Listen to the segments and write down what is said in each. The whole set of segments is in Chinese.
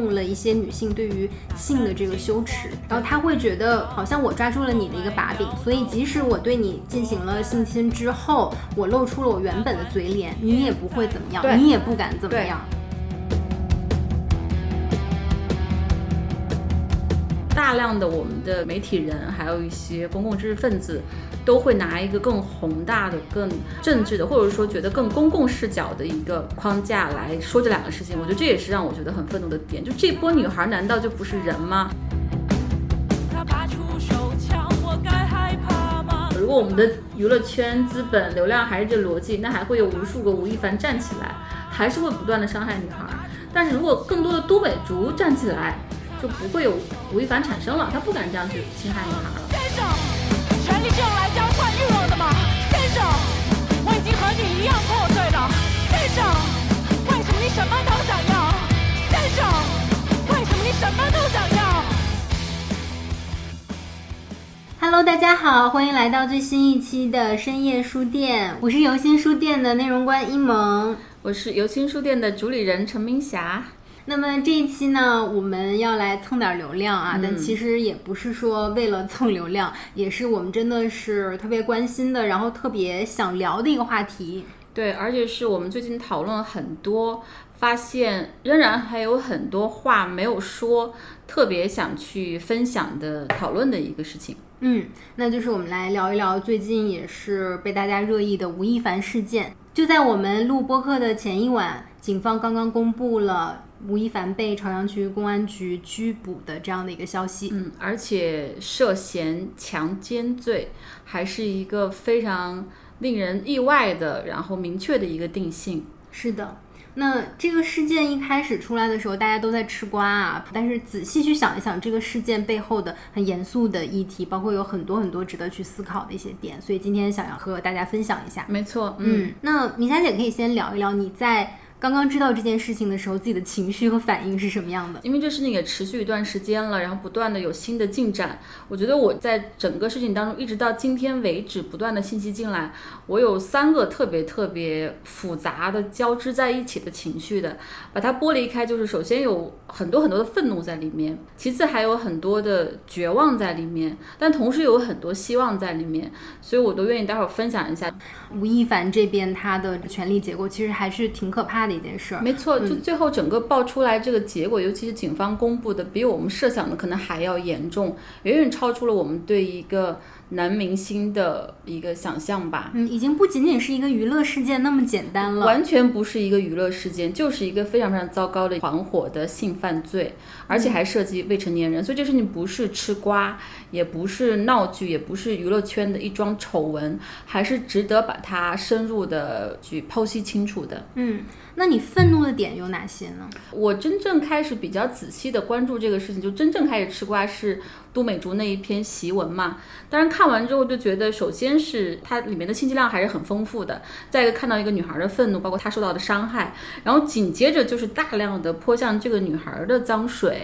用了一些女性对于性的这个羞耻，然后他会觉得好像我抓住了你的一个把柄，所以即使我对你进行了性侵之后，我露出了我原本的嘴脸，你也不会怎么样，你也不敢怎么样。大量的我们的媒体人，还有一些公共知识分子，都会拿一个更宏大的、更政治的，或者说觉得更公共视角的一个框架来说这两个事情。我觉得这也是让我觉得很愤怒的点。就这波女孩，难道就不是人吗？他拔出手枪，我该害怕吗？如果我们的娱乐圈资本流量还是这逻辑，那还会有无数个吴亦凡站起来，还是会不断的伤害女孩。但是如果更多的都美竹站起来，就不会有吴亦凡产生了，他不敢这样去侵害女孩了。先生，权力是用来交换欲望的吗？先生，我已经和你一样破碎了。先生，为什么你什么都想要？先生，为什么你什么都想要？Hello，大家好，欢迎来到最新一期的深夜书店，我是游心书店的内容官一萌。我是游心书店的主理人陈明霞。那么这一期呢，我们要来蹭点流量啊，但其实也不是说为了蹭流量，也是我们真的是特别关心的，然后特别想聊的一个话题。对，而且是我们最近讨论了很多，发现仍然还有很多话没有说，特别想去分享的讨论的一个事情。嗯，那就是我们来聊一聊最近也是被大家热议的吴亦凡事件。就在我们录播客的前一晚，警方刚刚公布了吴亦凡被朝阳区公安局拘捕的这样的一个消息。嗯，而且涉嫌强奸罪，还是一个非常令人意外的，然后明确的一个定性。是的，那这个事件一开始出来的时候，大家都在吃瓜啊。但是仔细去想一想，这个事件背后的很严肃的议题，包括有很多很多值得去思考的一些点，所以今天想要和大家分享一下。没错，嗯，嗯，那米霞姐可以先聊一聊你在刚刚知道这件事情的时候，自己的情绪和反应是什么样的？因为这事情也持续一段时间了，然后不断的有新的进展。我觉得我在整个事情当中，一直到今天为止，不断的信息进来，我有三个特别特别复杂的交织在一起的情绪的。把它剥离开，就是首先有很多很多的愤怒在里面，其次还有很多的绝望在里面，但同时有很多希望在里面，所以我都愿意待会儿分享一下。吴亦凡这边他的权力结构其实还是挺可怕的一件事儿。没错，就最后整个爆出来这个结果，尤其是警方公布的，比我们设想的可能还要严重，远远超出了我们对一个男明星的一个想象吧。嗯，已经不仅仅是一个娱乐事件那么简单了。完全不是一个娱乐事件，就是一个非常非常糟糕的团伙的性犯罪，而且还涉及未成年人，所以这事情不是吃瓜，也不是闹剧，也不是娱乐圈的一桩丑闻，还是值得把它深入的去剖析清楚的。嗯，那你愤怒的点有哪些呢？我真正开始比较仔细的关注这个事情，就真正开始吃瓜是都美竹那一篇檄文嘛。当然看完之后就觉得，首先是它里面的信息量还是很丰富的，再一个看到一个女孩的愤怒，包括她受到的伤害，然后紧接着就是大量的泼向这个女孩的脏水，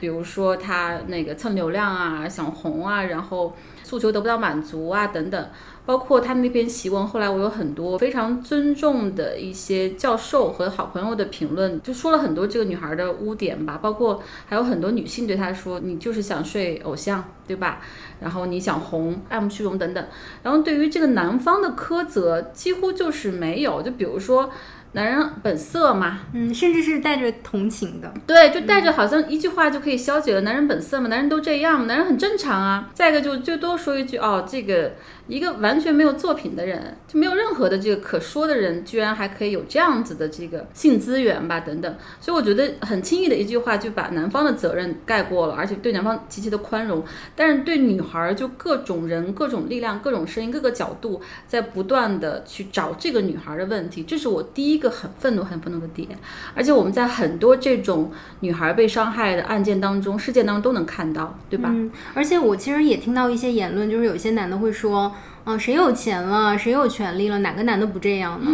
比如说她那个蹭流量啊、想红啊，然后诉求得不到满足啊等等。包括他那篇檄文，后来我有很多非常尊重的一些教授和好朋友的评论，就说了很多这个女孩的污点吧。包括还有很多女性对她说：“你就是想睡偶像，对吧？然后你想红，爱慕虚荣等等。”然后对于这个男方的苛责，几乎就是没有。就比如说。男人本色嘛，嗯，甚至是带着同情的。对，就带着好像一句话就可以消解了男人本色嘛，男人都这样嘛，男人很正常啊。再一个就最多说一句哦，这个一个完全没有作品的人，就没有任何的这个可说的人，居然还可以有这样子的这个性资源吧，等等。所以我觉得很轻易的一句话就把男方的责任盖过了，而且对男方极其的宽容，但是对女孩儿就各种人、各种力量、各种声音、各个角度，在不断的去找这个女孩儿的问题，这是我第一个很愤怒、很愤怒的点。而且我们在很多这种女孩儿被伤害的案件当中、事件当中都能看到，对吧？嗯，而且我其实也听到一些言论，就是有些男的会说，嗯、谁有钱了，谁有权利了，哪个男的不这样呢？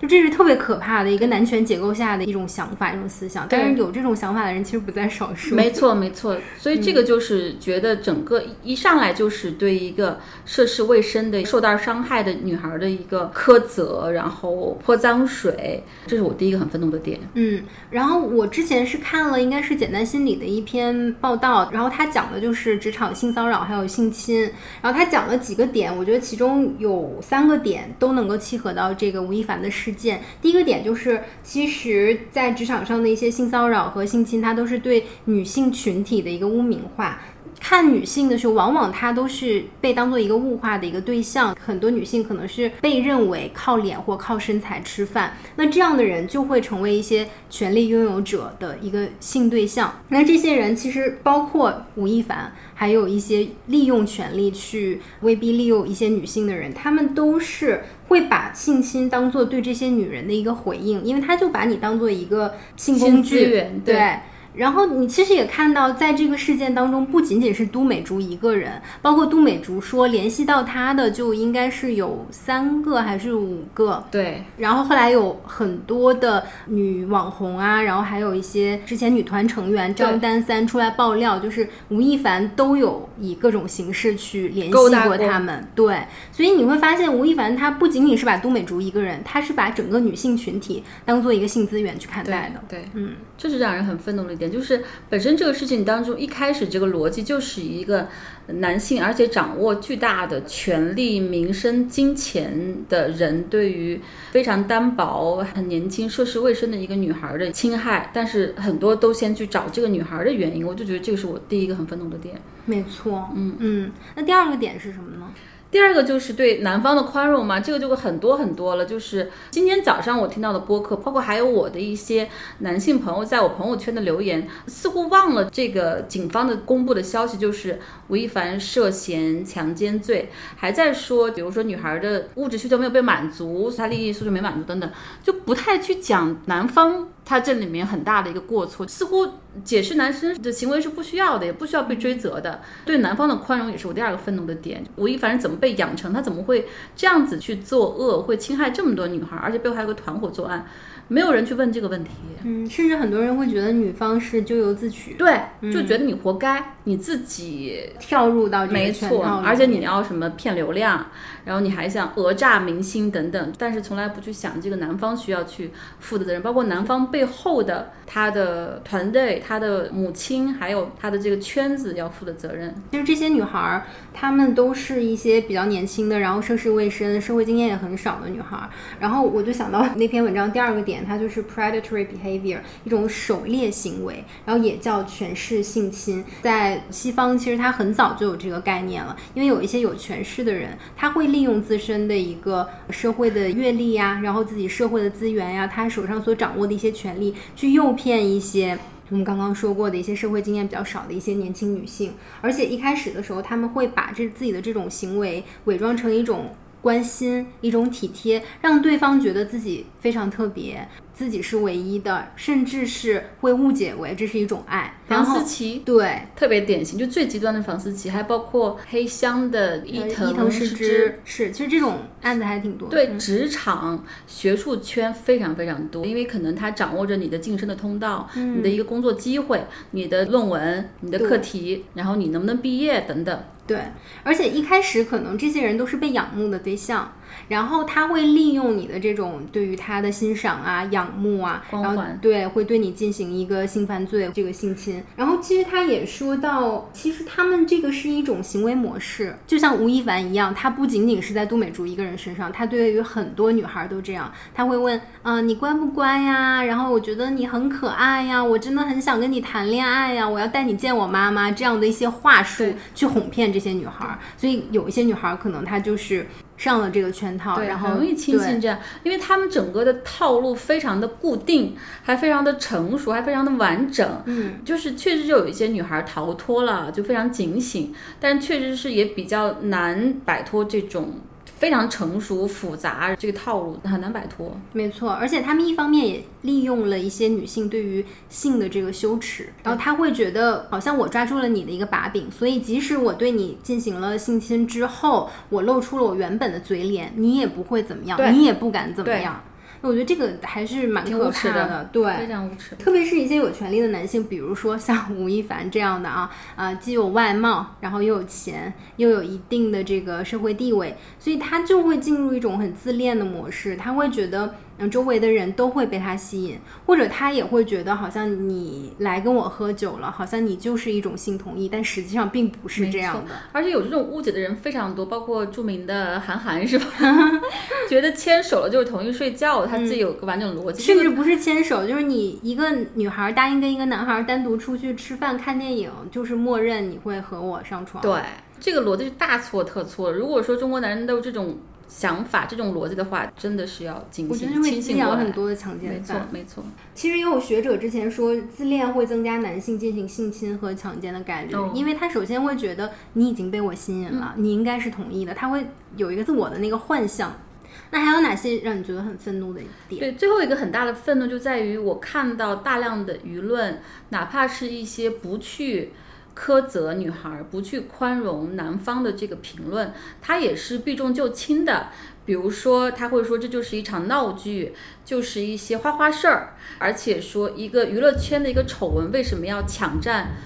就这是特别可怕的一个男权结构下的一种想法、一种思想。但是有这种想法的人其实不在少数。没错，没错。所以这个就是觉得整个一上来就是对一个涉世未深的、受到伤害的女孩的一个苛责，然后泼脏水，这是我第一个很愤怒的点。嗯，然后我之前是看了应该是简单心理的一篇报道，然后他讲的就是职场性骚扰还有性侵，然后他讲了几个点，我觉得其中有三个点都能够契合到这个吴亦凡的事件。第一个点就是，其实，在职场上的一些性骚扰和性侵，它都是对女性群体的一个污名化。看女性的时候，往往她都是被当做一个物化的一个对象。很多女性可能是被认为靠脸或靠身材吃饭，那这样的人就会成为一些权力拥有者的一个性对象。那这些人其实包括吴亦凡，还有一些利用权力去威逼利诱一些女性的人，他们都是会把性侵当做对这些女人的一个回应，因为他就把你当做一个性工具，对。然后你其实也看到，在这个事件当中，不仅仅是都美竹一个人，包括都美竹说联系到她的就应该是有三个还是五个，对，然后后来有很多的女网红啊，然后还有一些之前女团成员张丹三出来爆料，就是吴亦凡都有以各种形式去联系过他们。对，所以你会发现吴亦凡他不仅仅是把都美竹一个人，他是把整个女性群体当做一个性资源去看待的。对，嗯，这是让人很愤怒的一点，就是本身这个事情当中一开始这个逻辑就是一个男性，而且掌握巨大的权力、名声、金钱的人对于非常单薄、很年轻、涉世未深的一个女孩的侵害，但是很多都先去找这个女孩的原因，我就觉得这个是我第一个很愤怒的点。没错。嗯嗯，那第二个点是什么呢？第二个就是对男方的宽容嘛，这个就会很多很多了。就是今天早上我听到的播客，包括还有我的一些男性朋友在我朋友圈的留言，似乎忘了这个警方的公布的消息，就是吴亦凡涉嫌强奸罪，还在说，比如说女孩的物质需求没有被满足，她利益诉求没满足等等，就不太去讲男方。他这里面很大的一个过错，似乎解释男生的行为是不需要的，也不需要被追责的。对男方的宽容也是我第二个愤怒的点。吴亦凡是怎么被养成？他怎么会这样子去作恶，会侵害这么多女孩，而且背后还有个团伙作案？没有人去问这个问题。嗯，甚至很多人会觉得女方是咎由自取，对，就觉得你活该，你自己跳入到这没错个圈套，里而且你要什么骗流量，然后你还想讹诈明星等等，但是从来不去想这个男方需要去负的责任，包括男方背后的他的团队、他的母亲，还有他的这个圈子要负的责任。其实这些女孩儿，她们都是一些比较年轻的，然后涉世未深、社会经验也很少的女孩儿。然后我就想到那篇文章第二个点，它就是 predatory behavior，一种狩猎行为，然后也叫权势性侵。在西方，其实它很早就有这个概念了，因为有一些有权势的人，他会利用自身的一个社会的阅历呀，然后自己社会的资源呀，他手上所掌握的一些权利，去诱骗一些。我们刚刚说过的一些社会经验比较少的一些年轻女性，而且一开始的时候，他们会把这自己的这种行为伪装成一种关心、一种体贴，让对方觉得自己非常特别，自己是唯一的，甚至是会误解为这是一种爱。房思琪对，特别典型，就最极端的房思琪，还包括黑箱的伊呃藤伊藤诗诗织是，其实这种案子还挺多的。对职场、学术圈非常非常多，因为可能他掌握着你的晋升的通道、你的一个工作机会、你的论文、你的课题，然后你能不能毕业等等。对，而且一开始可能这些人都是被仰慕的对象，然后他会利用你的这种对于他的欣赏啊、仰慕啊，然后对会对你进行一个性犯罪、这个性侵。然后其实他也说到，其实他们这个是一种行为模式，就像吴亦凡一样，他不仅仅是在杜美竹一个人身上，他对于很多女孩都这样。他会问，啊、你乖不乖呀？然后我觉得你很可爱呀，我真的很想跟你谈恋爱呀，我要带你见我妈妈，这样的一些话术去哄骗这些女孩儿。所以有一些女孩儿可能她就是上了这个圈套，然后很容易轻信这样，因为他们整个的套路非常的固定，还非常的成熟，还非常的完整。嗯，就是确实就有一些女孩逃脱了，就非常警醒，但确实是也比较难摆脱这种非常成熟复杂这个套路，很难摆脱。没错，而且他们一方面也利用了一些女性对于性的这个羞耻，然后他会觉得好像我抓住了你的一个把柄，所以即使我对你进行了性侵之后，我露出了我原本的嘴脸，你也不会怎么样，你也不敢怎么样。那我觉得这个还是蛮可怕的对，非常无耻。特别是一些有权利的男性，比如说像吴亦凡这样的啊，啊、既有外貌，然后又有钱，又有一定的这个社会地位，所以他就会进入一种很自恋的模式，他会觉得。嗯，周围的人都会被他吸引，或者他也会觉得好像你来跟我喝酒了，好像你就是一种性同意，但实际上并不是这样的。而且有这种误解的人非常多，包括著名的韩寒是吧？觉得牵手了就是同意睡觉，他自己有个完整的逻辑。这个甚至不是牵手，就是你一个女孩答应跟一个男孩单独出去吃饭、看电影，就是默认你会和我上床。对这个逻辑是大错特错。如果说中国男人都有这种想法、这种逻辑的话，真的是要警醒、我觉得会很。多的强奸犯。，错没错。其实也有学者之前说，自恋会增加男性进行性侵和强奸的概率，哦因为他首先会觉得你已经被我吸引了，你应该是同意的，他会有一个自我的那个幻象。那还有哪些让你觉得很愤怒的点？对，最后一个很大的愤怒就在于我看到大量的舆论，哪怕是一些不去苛责女孩、不去宽容男方的这个评论，他也是避重就轻的。比如说，他会说这就是一场闹剧，就是一些花花事儿，而且说一个娱乐圈的一个丑闻为什么要抢占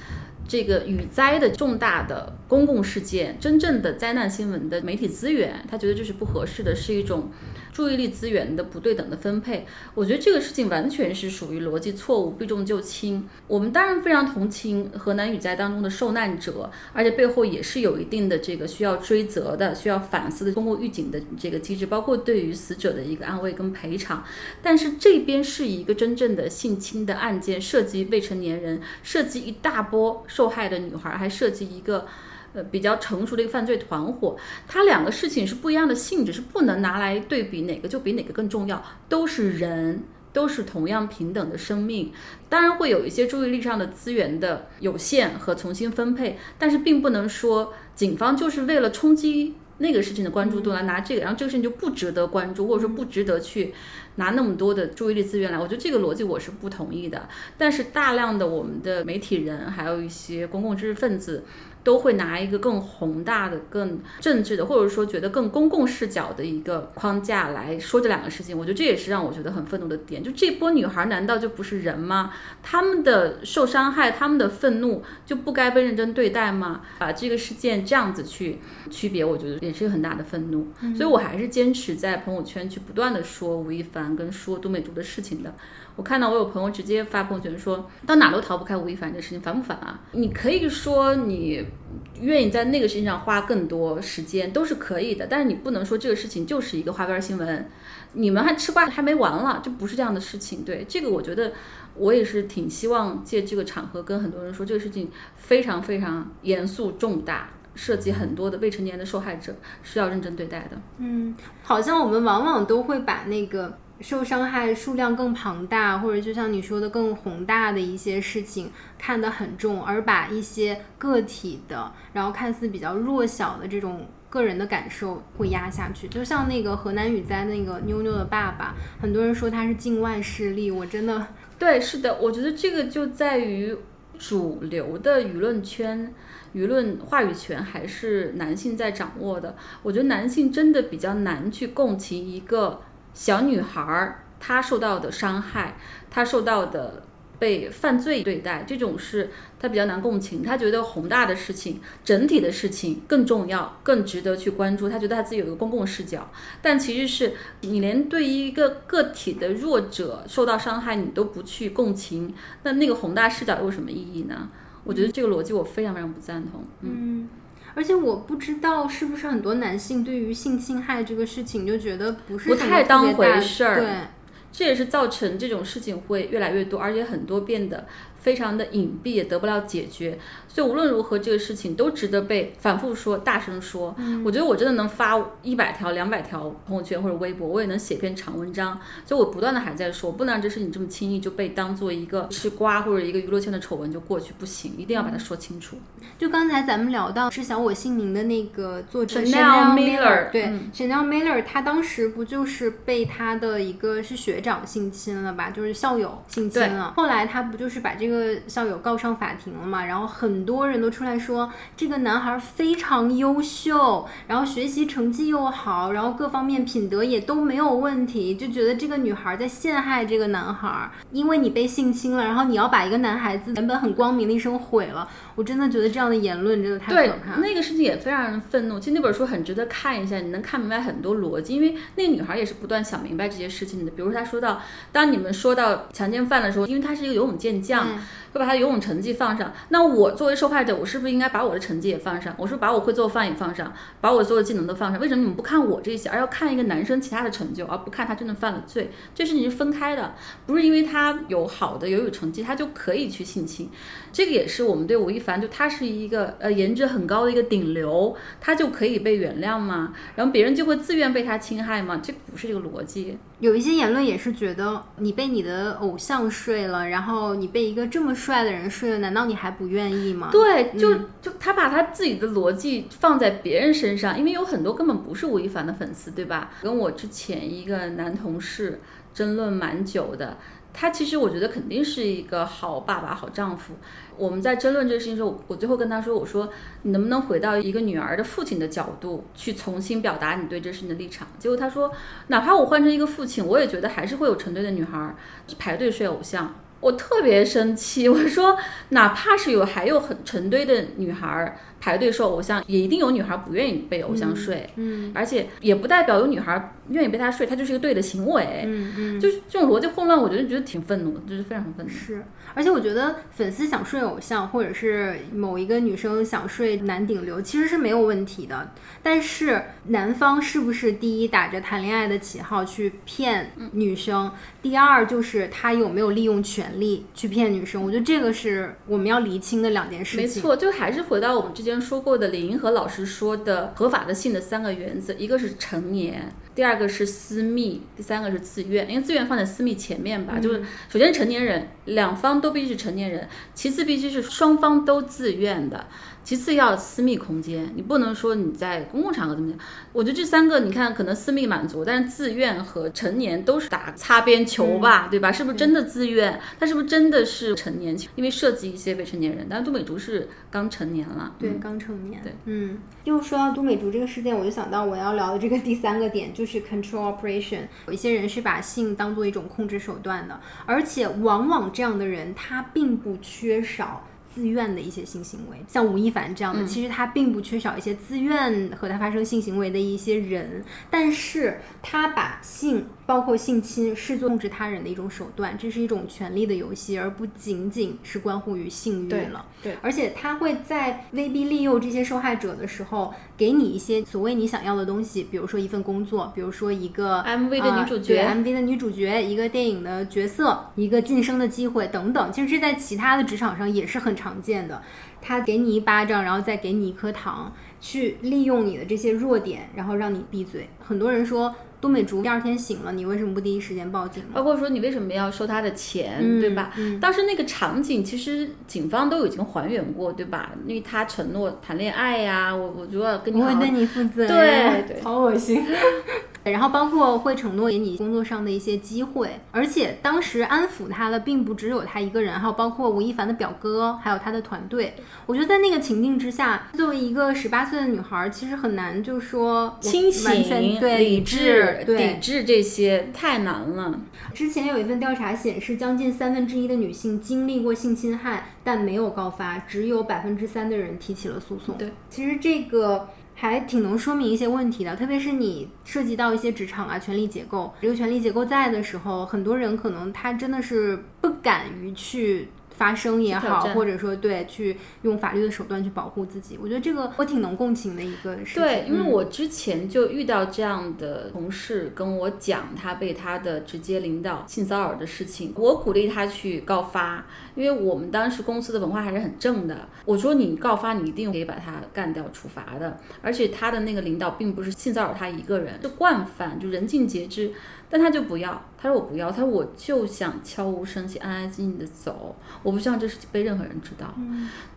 这个雨灾的重大的公共事件、真正的灾难新闻的媒体资源，他觉得这是不合适的，是一种注意力资源的不对等的分配。我觉得这个事情完全是属于逻辑错误，避重就轻。我们当然非常同情河南雨灾当中的受难者，而且背后也是有一定的这个需要追责的、需要反思的公共预警的这个机制，包括对于死者的一个安慰跟赔偿。但是这边是一个真正的性侵的案件，涉及未成年人，涉及一大波受害的女孩，还涉及一个。呃，比较成熟的一个犯罪团伙，它两个事情是不一样的性质，是不能拿来对比哪个就比哪个更重要，都是人，都是同样平等的生命。当然会有一些注意力上的资源的有限和重新分配，但是并不能说警方就是为了冲击那个事情的关注度来拿这个，然后这个事情就不值得关注，或者说不值得去拿那么多的注意力资源来。我觉得这个逻辑我是不同意的。但是大量的我们的媒体人，还有一些公共知识分子。都会拿一个更宏大的、更政治的，或者说觉得更公共视角的一个框架来说这两个事情。我觉得这也是让我觉得很愤怒的点。就这波女孩难道就不是人吗？她们的受伤害、她们的愤怒就不该被认真对待吗？把这个事件这样子去区别，我觉得也是一个很大的愤怒。所以我还是坚持在朋友圈去不断的说吴亦凡跟说杜美竹的事情的。我看到我有朋友直接发朋友圈说，到哪都逃不开吴亦凡这事情，烦不烦啊？你可以说你愿意在那个事情上花更多时间，都是可以的，但是你不能说这个事情就是一个花边新闻，你们还吃瓜还没完了，就不是这样的事情。对这个，我觉得我也是挺希望借这个场合跟很多人说，这个事情非常非常严肃重大。涉及很多的未成年的受害者是要认真对待的。嗯，好像我们往往都会把那个受伤害数量更庞大，或者就像你说的更宏大的一些事情看得很重，而把一些个体的，然后看似比较弱小的这种个人的感受会压下去。就像那个河南雨灾那个妞妞的爸爸，很多人说他是境外势力，我真的 对，是的，我觉得这个就在于主流的舆论圈。舆论话语权还是男性在掌握的，我觉得男性真的比较难去共情一个小女孩儿她受到的伤害，她受到的被犯罪对待，这种是她比较难共情。她觉得宏大的事情、整体的事情更重要、更值得去关注。她觉得她自己有一个公共视角，但其实是你连对于一个个体的弱者受到伤害你都不去共情，那那个宏大视角有什么意义呢？我觉得这个逻辑我非常非常不赞同。嗯，而且我不知道是不是很多男性对于性侵害这个事情就觉得不是不太当回事儿对，这也是造成这种事情会越来越多，而且很多变得非常的隐蔽，也得不了解决。所以无论如何，这个事情都值得被反复说、大声说。我觉得我真的能发一百条、两百条朋友圈或者微博，我也能写篇长文章。所以我不断的还在说，不能让这事情这么轻易就被当做一个吃瓜或者一个娱乐圈的丑闻就过去，不行，一定要把它说清楚。就刚才咱们聊到知晓我姓名的那个作者 Chanel Miller，Miller，对、嗯 Chanel Miller，他当时不就是被他的一个是学长性侵了吧，就是校友性侵了。后来他不就是把这个校友告上法庭了嘛？然后很多人都出来说这个男孩非常优秀，然后学习成绩又好，然后各方面品德也都没有问题，就觉得这个女孩在陷害这个男孩，因为你被性侵了，然后你要把一个男孩子原本很光明的一生毁了。我真的觉得这样的言论真的太可怕，了。那个事情也非常让人愤怒。其实那本书很值得看一下，你能看明白很多逻辑。因为那个女孩也是不断想明白这些事情的。比如她说到，当你们说到强奸犯的时候，因为他是一个游泳健将，嗯 yeah. 会把他游泳成绩放上。那我作为受害者，我是不是应该把我的成绩也放上？我是不是把我会做饭也放上，把我所有技能都放上？为什么你们不看我这些，而要看一个男生其他的成就，而不看他真的犯了罪？这事情是分开的，不是因为他有好的游泳成绩，他就可以去性侵。这个也是我们对吴亦凡，就他是一个呃颜值很高的一个顶流，他就可以被原谅吗？然后别人就会自愿被他侵害吗？这不是这个逻辑。有一些言论也是觉得你被你的偶像睡了，然后你被一个这么帅的人睡了，难道你还不愿意吗？对，就就他把他自己的逻辑放在别人身上，因为有很多根本不是吴亦凡的粉丝，对吧？跟我之前一个男同事争论蛮久的。他其实我觉得肯定是一个好爸爸、好丈夫。我们在争论这个事情的时候，我我最后跟他说：“我说你能不能回到一个女儿的父亲的角度去重新表达你对这事情的立场？”结果他说：“哪怕我换成一个父亲，我也觉得还是会有成堆的女孩儿排队睡偶像。”我特别生气，我说哪怕是有还有很成堆的女孩儿排队受偶像，也一定有女孩儿不愿意被偶像睡，嗯而且也不代表有女孩儿愿意被他睡，他就是一个对的行为。嗯嗯，就是这种逻辑混乱，我觉得觉得挺愤怒的，就是非常愤怒。是，而且我觉得粉丝想睡偶像，或者是某一个女生想睡男顶流，其实是没有问题的。但是男方是不是第一打着谈恋爱的旗号去骗女生？第二就是他有没有利用权力去骗女生？我觉得这个是我们要厘清的两件事情。没错，就还是回到我们之前说过的李银河老师说的合法的性的三个原则，一个是成年，第二个是私密，第三个是自愿。因为自愿放在私密前面吧，就是首先是成年人，两方都必须是成年人，其次必须是双方都自愿的。其次要私密空间，你不能说你在公共场合怎么样。我觉得这三个，你看可能私密满足，但是自愿和成年都是打擦边球吧，对吧？是不是真的自愿？他是不是真的是成年？因为涉及一些未成年人，但是杜美竹是刚成年了，对，嗯刚成年。对，嗯，又说到都美竹这个事件，我就想到我要聊的这个第三个点，就是 control operation。有一些人是把性当做一种控制手段的，而且往往这样的人他并不缺少。自愿的一些性行为，像吴亦凡这样的，其实他并不缺少一些自愿和他发生性行为的一些人，但是他把性包括性侵视作控制他人的一种手段，这是一种权力的游戏，而不仅仅是关乎于性欲对了。对而且他会在威逼利诱这些受害者的时候，给你一些所谓你想要的东西，比如说一份工作，比如说一个 MV 的女主角呃对 MV 的女主角，一个电影的角色，一个晋升的机会等等。其实这在其他的职场上也是很常见的。他给你一巴掌，然后再给你一颗糖，去利用你的这些弱点，然后让你闭嘴。很多人说。都美竹第二天醒了，你为什么不第一时间报警？包括说你为什么要收他的钱，嗯对吧？嗯当时那个场景其实警方都已经还原过，对吧？因为他承诺谈恋爱呀、我我就要跟你我会对你负责。对对好恶心。然后包括会承诺给你工作上的一些机会，而且当时安抚他的并不只有他一个人，还有包括吴亦凡的表哥，还有他的团队。我觉得在那个情境之下，作为一个十八岁的女孩，其实很难就说我清醒、对理智，对抵制这些太难了。之前有一份调查显示，将近三分之一的女性经历过性侵害，但没有告发，只有百分之三的人提起了诉讼。对，其实这个还挺能说明一些问题的，特别是你涉及到一些职场啊权力结构，这个权力结构在的时候，很多人可能他真的是不敢于去。发声也好，或者说对去用法律的手段去保护自己，我觉得这个我挺能共情的一个事情。对，因为嗯我之前就遇到这样的同事跟我讲他被他的直接领导性骚扰的事情，我鼓励他去告发，因为我们当时公司的文化还是很正的。我说你告发，你一定可以把他干掉、处罚的。而且他的那个领导并不是性骚扰他一个人，是惯犯，就人尽皆知。但他就不要，他说我不要，他说我就想悄无声息、安安静静的走，我不希望这事被任何人知道。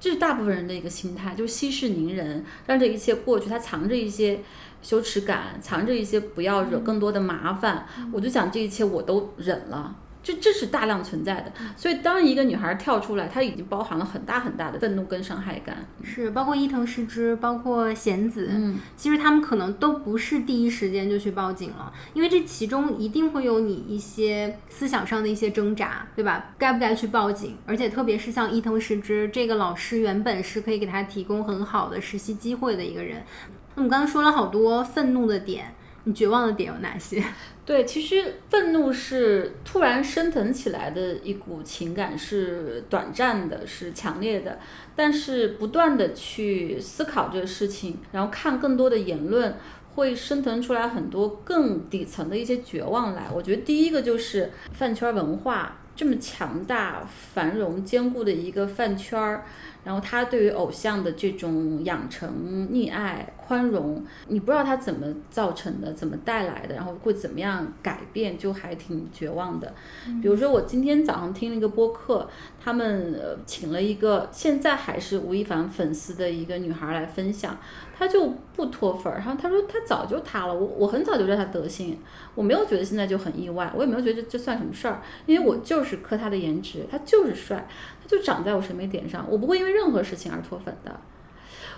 这是大部分人的一个心态，就是息事宁人，让这一切过去。他藏着一些羞耻感，藏着一些不要惹更多的麻烦。我就想这一切我都忍了。这这是大量存在的，所以当一个女孩跳出来，她已经包含了很大很大的愤怒跟伤害感。是包括伊藤诗织，包括贤子，嗯，其实他们可能都不是第一时间就去报警了，因为这其中一定会有你一些思想上的一些挣扎，对吧？该不该去报警？而且特别是像伊藤诗织这个老师，原本是可以给他提供很好的实习机会的一个人。那我们刚刚说了好多愤怒的点，你绝望的点有哪些？对，其实愤怒是突然升腾起来的一股情感，是短暂的，是强烈的。但是不断的去思考这个事情，然后看更多的言论，会升腾出来很多更底层的一些绝望来。我觉得第一个就是饭圈文化这么强大、繁荣、坚固的一个饭圈儿。然后他对于偶像的这种养成、溺爱、宽容，你不知道他怎么造成的，怎么带来的，然后会怎么样改变，就还挺绝望的。比如说，我今天早上听了一个播客，他们呃请了一个现在还是吴亦凡粉丝的一个女孩来分享，她就不脱粉儿，然后她说她早就塌了，我我很早就知道她德行，我没有觉得现在就很意外，我也没有觉得这这算什么事儿，因为我就是磕他的颜值，他就是帅，就长在我审美点上，我不会因为任何事情而脱粉的。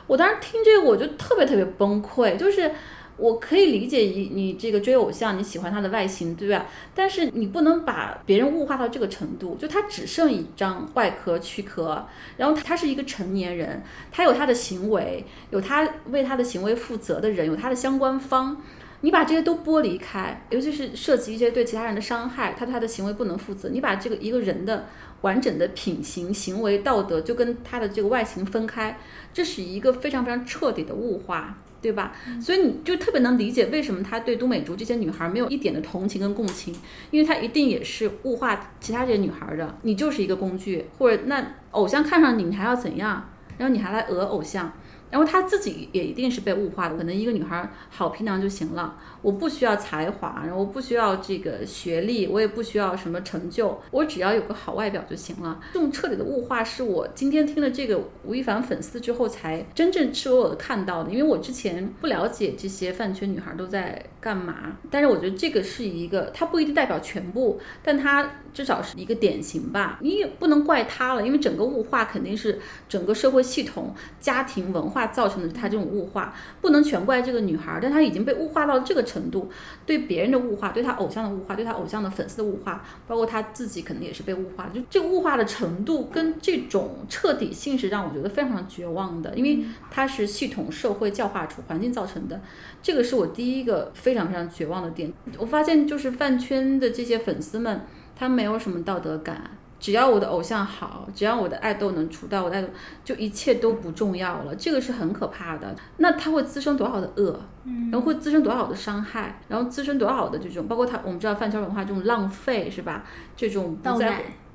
我当时听这个我就特别特别崩溃，就是我可以理解你你这个追偶像，你喜欢他的外形，对吧？但是你不能把别人物化到这个程度，就他只剩一张外壳躯壳，然后他是一个成年人，他有他的行为，有他为他的行为负责的人，有他的相关方。你把这些都剥离开，尤其是涉及一些对其他人的伤害，他他的行为不能负责。你把这个一个人的完整的品行、行为、道德，就跟他的这个外形分开，这是一个非常非常彻底的物化，对吧？所以你就特别能理解为什么他对都美竹这些女孩没有一点的同情跟共情，因为他一定也是物化其他这些女孩的。你就是一个工具，或者那偶像看上你，你还要怎样？然后你还来讹偶像。然后她自己也一定是被物化的，可能一个女孩好皮囊就行了，我不需要才华，然后我不需要这个学历，我也不需要什么成就，我只要有个好外表就行了。这种彻底的物化是我今天听了这个吴亦凡粉丝之后才真正赤裸裸的看到的，因为我之前不了解这些饭圈女孩都在干嘛，但是我觉得这个是一个，它不一定代表全部，但它至少是一个典型吧。你也不能怪她了，因为整个物化肯定是整个社会系统、家庭文化。造成的他这种物化，不能全怪这个女孩，但她已经被物化到这个程度，对别人的物化，对她偶像的物化，对她偶像的粉丝的物化，包括她自己肯定也是被物化。就这个物化的程度跟这种彻底性是让我觉得非常绝望的，因为它是系统、社会教化出环境造成的。这个是我第一个非常非常绝望的点。我发现就是饭圈的这些粉丝们，他没有什么道德感。只要我的偶像好，只要我的爱豆能出道，我的爱豆就一切都不重要了，这个是很可怕的。那他会滋生多少的恶，嗯然后会滋生多少的伤害，然后滋生多少的这种，包括他我们知道饭圈文化这种浪费是吧？这种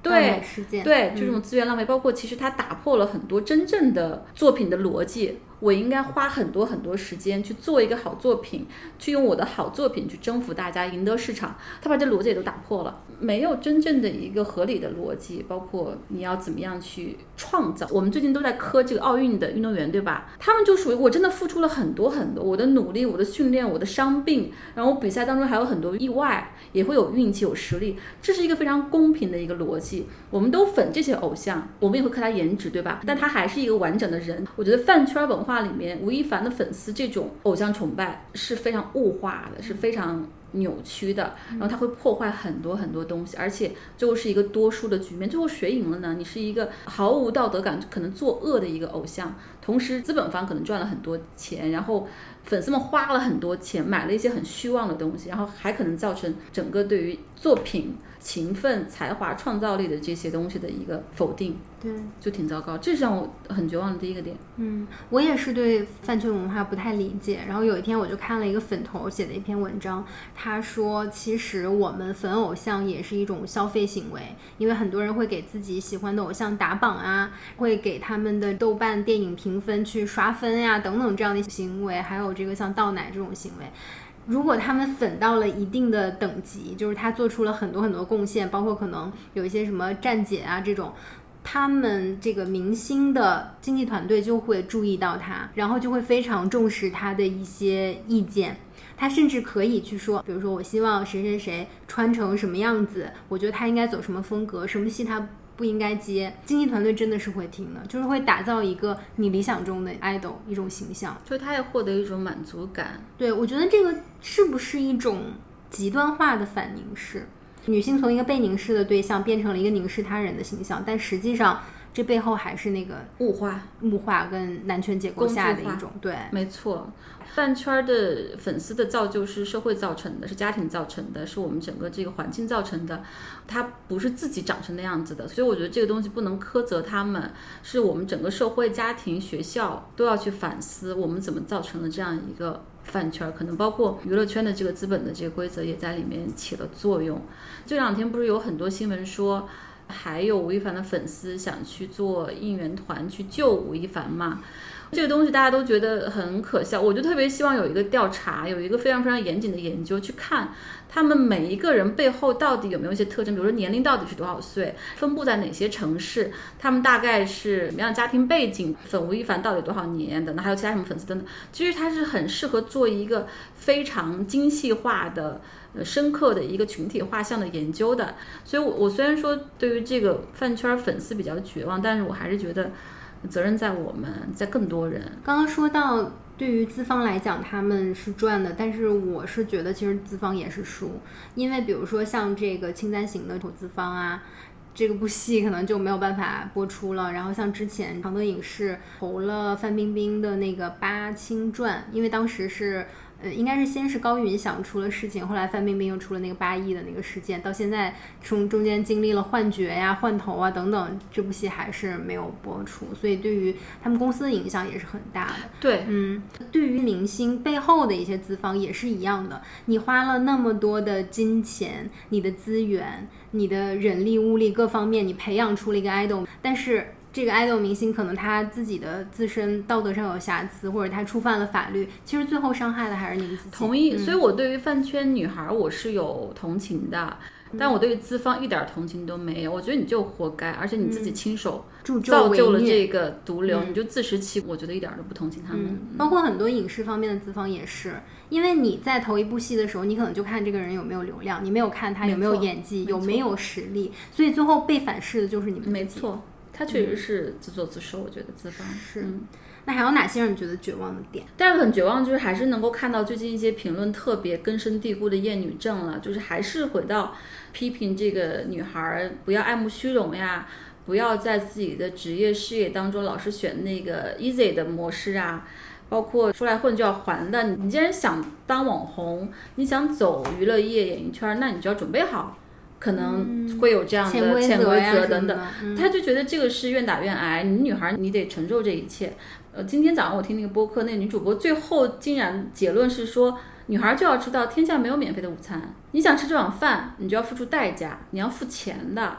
对，对，嗯就这种资源浪费，包括其实它打破了很多真正的作品的逻辑。我应该花很多很多时间去做一个好作品，去用我的好作品去征服大家，赢得市场。他把这逻辑也都打破了，没有真正的一个合理的逻辑，包括你要怎么样去创造。我们最近都在磕这个奥运的运动员，对吧？他们就属于我真的付出了很多很多，我的努力、我的训练、我的伤病，然后比赛当中还有很多意外，也会有运气、有实力，这是一个非常公平的一个逻辑。我们都粉这些偶像，我们也会磕他颜值，对吧？但他还是一个完整的人。我觉得饭圈文化话里面，吴亦凡的粉丝这种偶像崇拜是非常物化的，是非常扭曲的，然后他会破坏很多很多东西，而且最后是一个多输的局面。最后谁赢了呢？你是一个毫无道德感、可能作恶的一个偶像，同时资本方可能赚了很多钱，然后粉丝们花了很多钱买了一些很虚妄的东西，然后还可能造成整个对于作品。勤奋、才华、创造力的这些东西的一个否定，对，就挺糟糕。这是让我很绝望的第一个点。嗯，我也是对饭圈文化不太理解。然后有一天我就看了一个粉头写的一篇文章，他说其实我们粉偶像也是一种消费行为，因为很多人会给自己喜欢的偶像打榜啊，会给他们的豆瓣电影评分去刷分呀等等这样的行为，还有这个像倒奶这种行为。如果他们粉到了一定的等级，就是他做出了很多很多贡献，包括可能有一些什么站姐啊这种，他们这个明星的经纪团队就会注意到他，然后就会非常重视他的一些意见。他甚至可以去说，比如说我希望谁谁谁穿成什么样子，我觉得他应该走什么风格，什么戏他。不应该接，经纪团队真的是会听的，就是会打造一个你理想中的 idol 一种形象，就他也获得一种满足感。对，我觉得这个是不是一种极端化的反凝视？女性从一个被凝视的对象变成了一个凝视他人的形象，但实际上这背后还是那个物化、物化跟男权结构下的一种。对，没错。饭圈的粉丝的造就是社会造成的，是家庭造成的，是我们整个这个环境造成的，它不是自己长成那样子的，所以我觉得这个东西不能苛责他们，是我们整个社会、家庭、学校都要去反思，我们怎么造成了这样一个饭圈，可能包括娱乐圈的这个资本的这个规则也在里面起了作用。这两天不是有很多新闻说，还有吴亦凡的粉丝想去做应援团去救吴亦凡嘛？这个东西大家都觉得很可笑，我就特别希望有一个调查，有一个非常非常严谨的研究，去看他们每一个人背后到底有没有一些特征，比如说年龄到底是多少岁，分布在哪些城市，他们大概是什么样的家庭背景，粉吴亦凡到底多少年等等，还有其他什么粉丝等等，其实它是很适合做一个非常精细化的、呃深刻的一个群体画像的研究的。所以，我我虽然说对于这个饭圈粉丝比较绝望，但是我还是觉得。责任在我们，在更多人。刚刚说到，对于资方来讲，他们是赚的，但是我是觉得，其实资方也是输，因为比如说像这个《清单型》的投资方啊，这个部戏可能就没有办法播出了。然后像之前常德影视投了范冰冰的那个《八清传》，因为当时是。呃，应该是先是高云想出了事情，后来范冰冰又出了那个八亿的那个事件，到现在从中间经历了换角呀、换头啊等等，这部戏还是没有播出，所以对于他们公司的影响也是很大的。对，嗯，对于明星背后的一些资方也是一样的，你花了那么多的金钱、你的资源、你的人力物力各方面，你培养出了一个 idol，但是。这个爱豆明星可能他自己的自身道德上有瑕疵，或者他触犯了法律，其实最后伤害的还是你们自己。同意，所以我对于饭圈女孩我是有同情的，但我对于资方一点同情都没有。我觉得你就活该，而且你自己亲手造就了这个毒瘤，你就自食其。我觉得一点都不同情他们。包括很多影视方面的资方也是，因为你在投一部戏的时候，你可能就看这个人有没有流量，你没有看他有没有演技，有没有实力，所以最后被反噬的就是你们。没错。他确实是自作自受，我觉得资方是。那还有哪些让你觉得绝望的点？但是很绝望，就是还是能够看到最近一些评论特别根深蒂固的厌女症了，就是还是回到批评这个女孩不要爱慕虚荣呀，不要在自己的职业事业当中老是选那个 easy 的模式啊，包括出来混就要还的。你既然想当网红，你想走娱乐业演艺圈，那你就要准备好。可能会有这样的潜规则等等，他就觉得这个是愿打愿挨。你女孩你得承受这一切。呃，今天早上我听那个播客，那个女主播最后竟然结论是说，女孩就要知道天下没有免费的午餐，你想吃这碗饭，你就要付出代价，你要付钱的。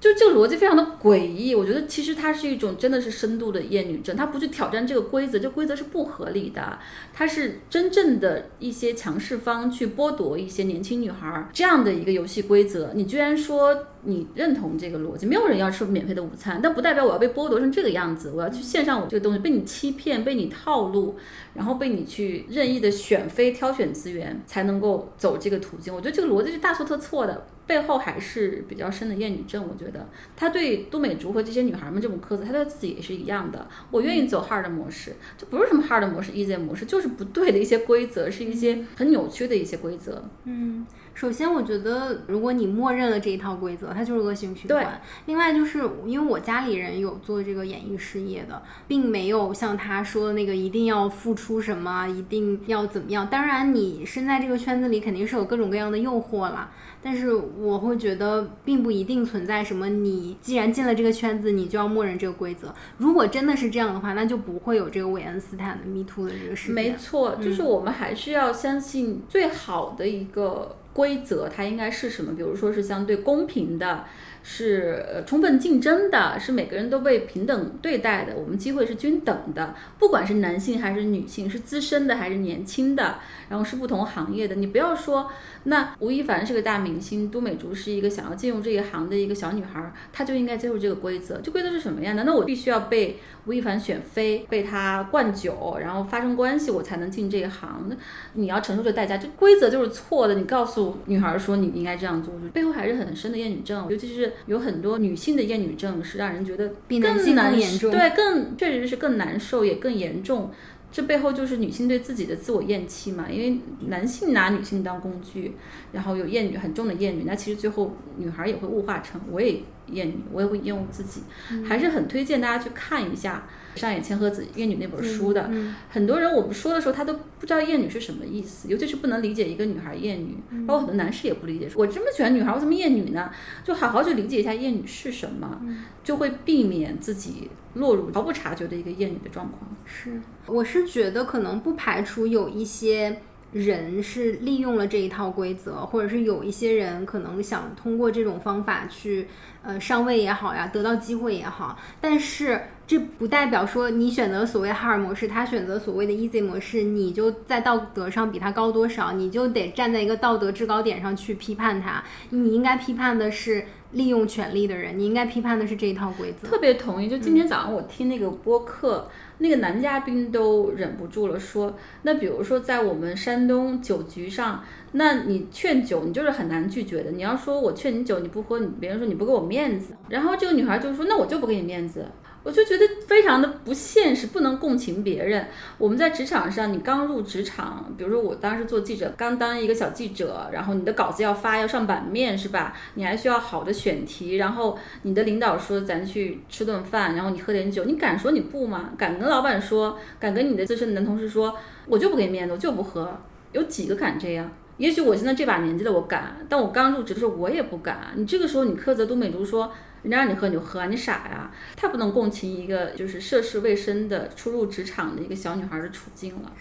就这个逻辑非常的诡异，我觉得其实它是一种真的是深度的厌女症，它不去挑战这个规则，这规则是不合理的，它是真正的一些强势方去剥夺一些年轻女孩这样的一个游戏规则，你居然说你认同这个逻辑，没有人要吃免费的午餐，但不代表我要被剥夺成这个样子，我要去献上我这个东西，被你欺骗，被你套路，然后被你去任意的选妃挑选资源，才能够走这个途径，我觉得这个逻辑是大错特错的。背后还是比较深的厌女症，我觉得他对都美竹和这些女孩们这种苛责，他对自己也是一样的。我愿意走 hard 模式，这不是什么 hard 模式、easy 模式，就是不对的一些规则，是一些很扭曲的一些规则。嗯，首先我觉得，如果你默认了这一套规则，它就是恶性循对环。另外就是因为我家里人有做这个演艺事业的，并没有像他说的那个一定要付出什么，一定要怎么样。当然，你身在这个圈子里，肯定是有各种各样的诱惑啦。但是我会觉得，并不一定存在什么你既然进了这个圈子，你就要默认这个规则。如果真的是这样的话，那就不会有这个韦恩斯坦的 Me Too 的这个事件。没错，就是我们还是要相信最好的一个规则，它应该是什么？比如说是相对公平的，是呃充分竞争的，是每个人都被平等对待的，我们机会是均等的，不管是男性还是女性，是资深的还是年轻的，然后是不同行业的，你不要说。那吴亦凡是个大明星，都美竹是一个想要进入这一行的一个小女孩，她就应该接受这个规则。这规则是什么呀？难道我必须要被吴亦凡选妃，被他灌酒，然后发生关系，我才能进这一行？那你要承受这代价，这规则就是错的。你告诉女孩说你应该这样做，背后还是很深的厌女症。尤其是有很多女性的厌女症，是让人觉得比男性难更严重对，更确实是更难受，也更严重。这背后就是女性对自己的自我厌弃嘛，因为男性拿女性当工具，然后有厌女很重的厌女，那其实最后女孩也会物化成我也厌女，我也会厌恶自己，还是很推荐大家去看一下上野千鹤子《厌女》那本书的。嗯很多人我们说的时候，他都不知道厌女是什么意思，尤其是不能理解一个女孩厌女，包括很多男士也不理解。我这么喜欢女孩，我怎么厌女呢？就好好去理解一下厌女是什么，就会避免自己落入毫不察觉的一个厌女的状况。是，我是觉得可能不排除有一些人是利用了这一套规则，或者是有一些人可能想通过这种方法去呃上位也好呀，得到机会也好，但是。这不代表说你选择所谓哈尔模式，他选择所谓的 easy 模式，你就在道德上比他高多少，你就得站在一个道德制高点上去批判他。你应该批判的是利用权力的人，你应该批判的是这一套规则。特别同意。就今天早上我听那个播客，那个男嘉宾都忍不住了，说：“那比如说在我们山东酒局上，那你劝酒，你就是很难拒绝的。你要说我劝你酒，你不喝，你别人说你不给我面子。然后这个女孩就说：那我就不给你面子。”我就觉得非常的不现实，不能共情别人。我们在职场上，你刚入职场，比如说我当时做记者，刚当一个小记者，然后你的稿子要发，要上版面，是吧？你还需要好的选题，然后你的领导说咱去吃顿饭，然后你喝点酒，你敢说你不吗？敢跟老板说，敢跟你的资深男同事说，我就不给面子，我就不喝，有几个敢这样？也许我现在这把年纪了，我敢，但我刚入职的时候我也不敢。你这个时候你苛责都美竹说。人家让你喝你就喝啊，你傻呀！太不能共情一个就是涉世未深的初入职场的一个小女孩的处境了。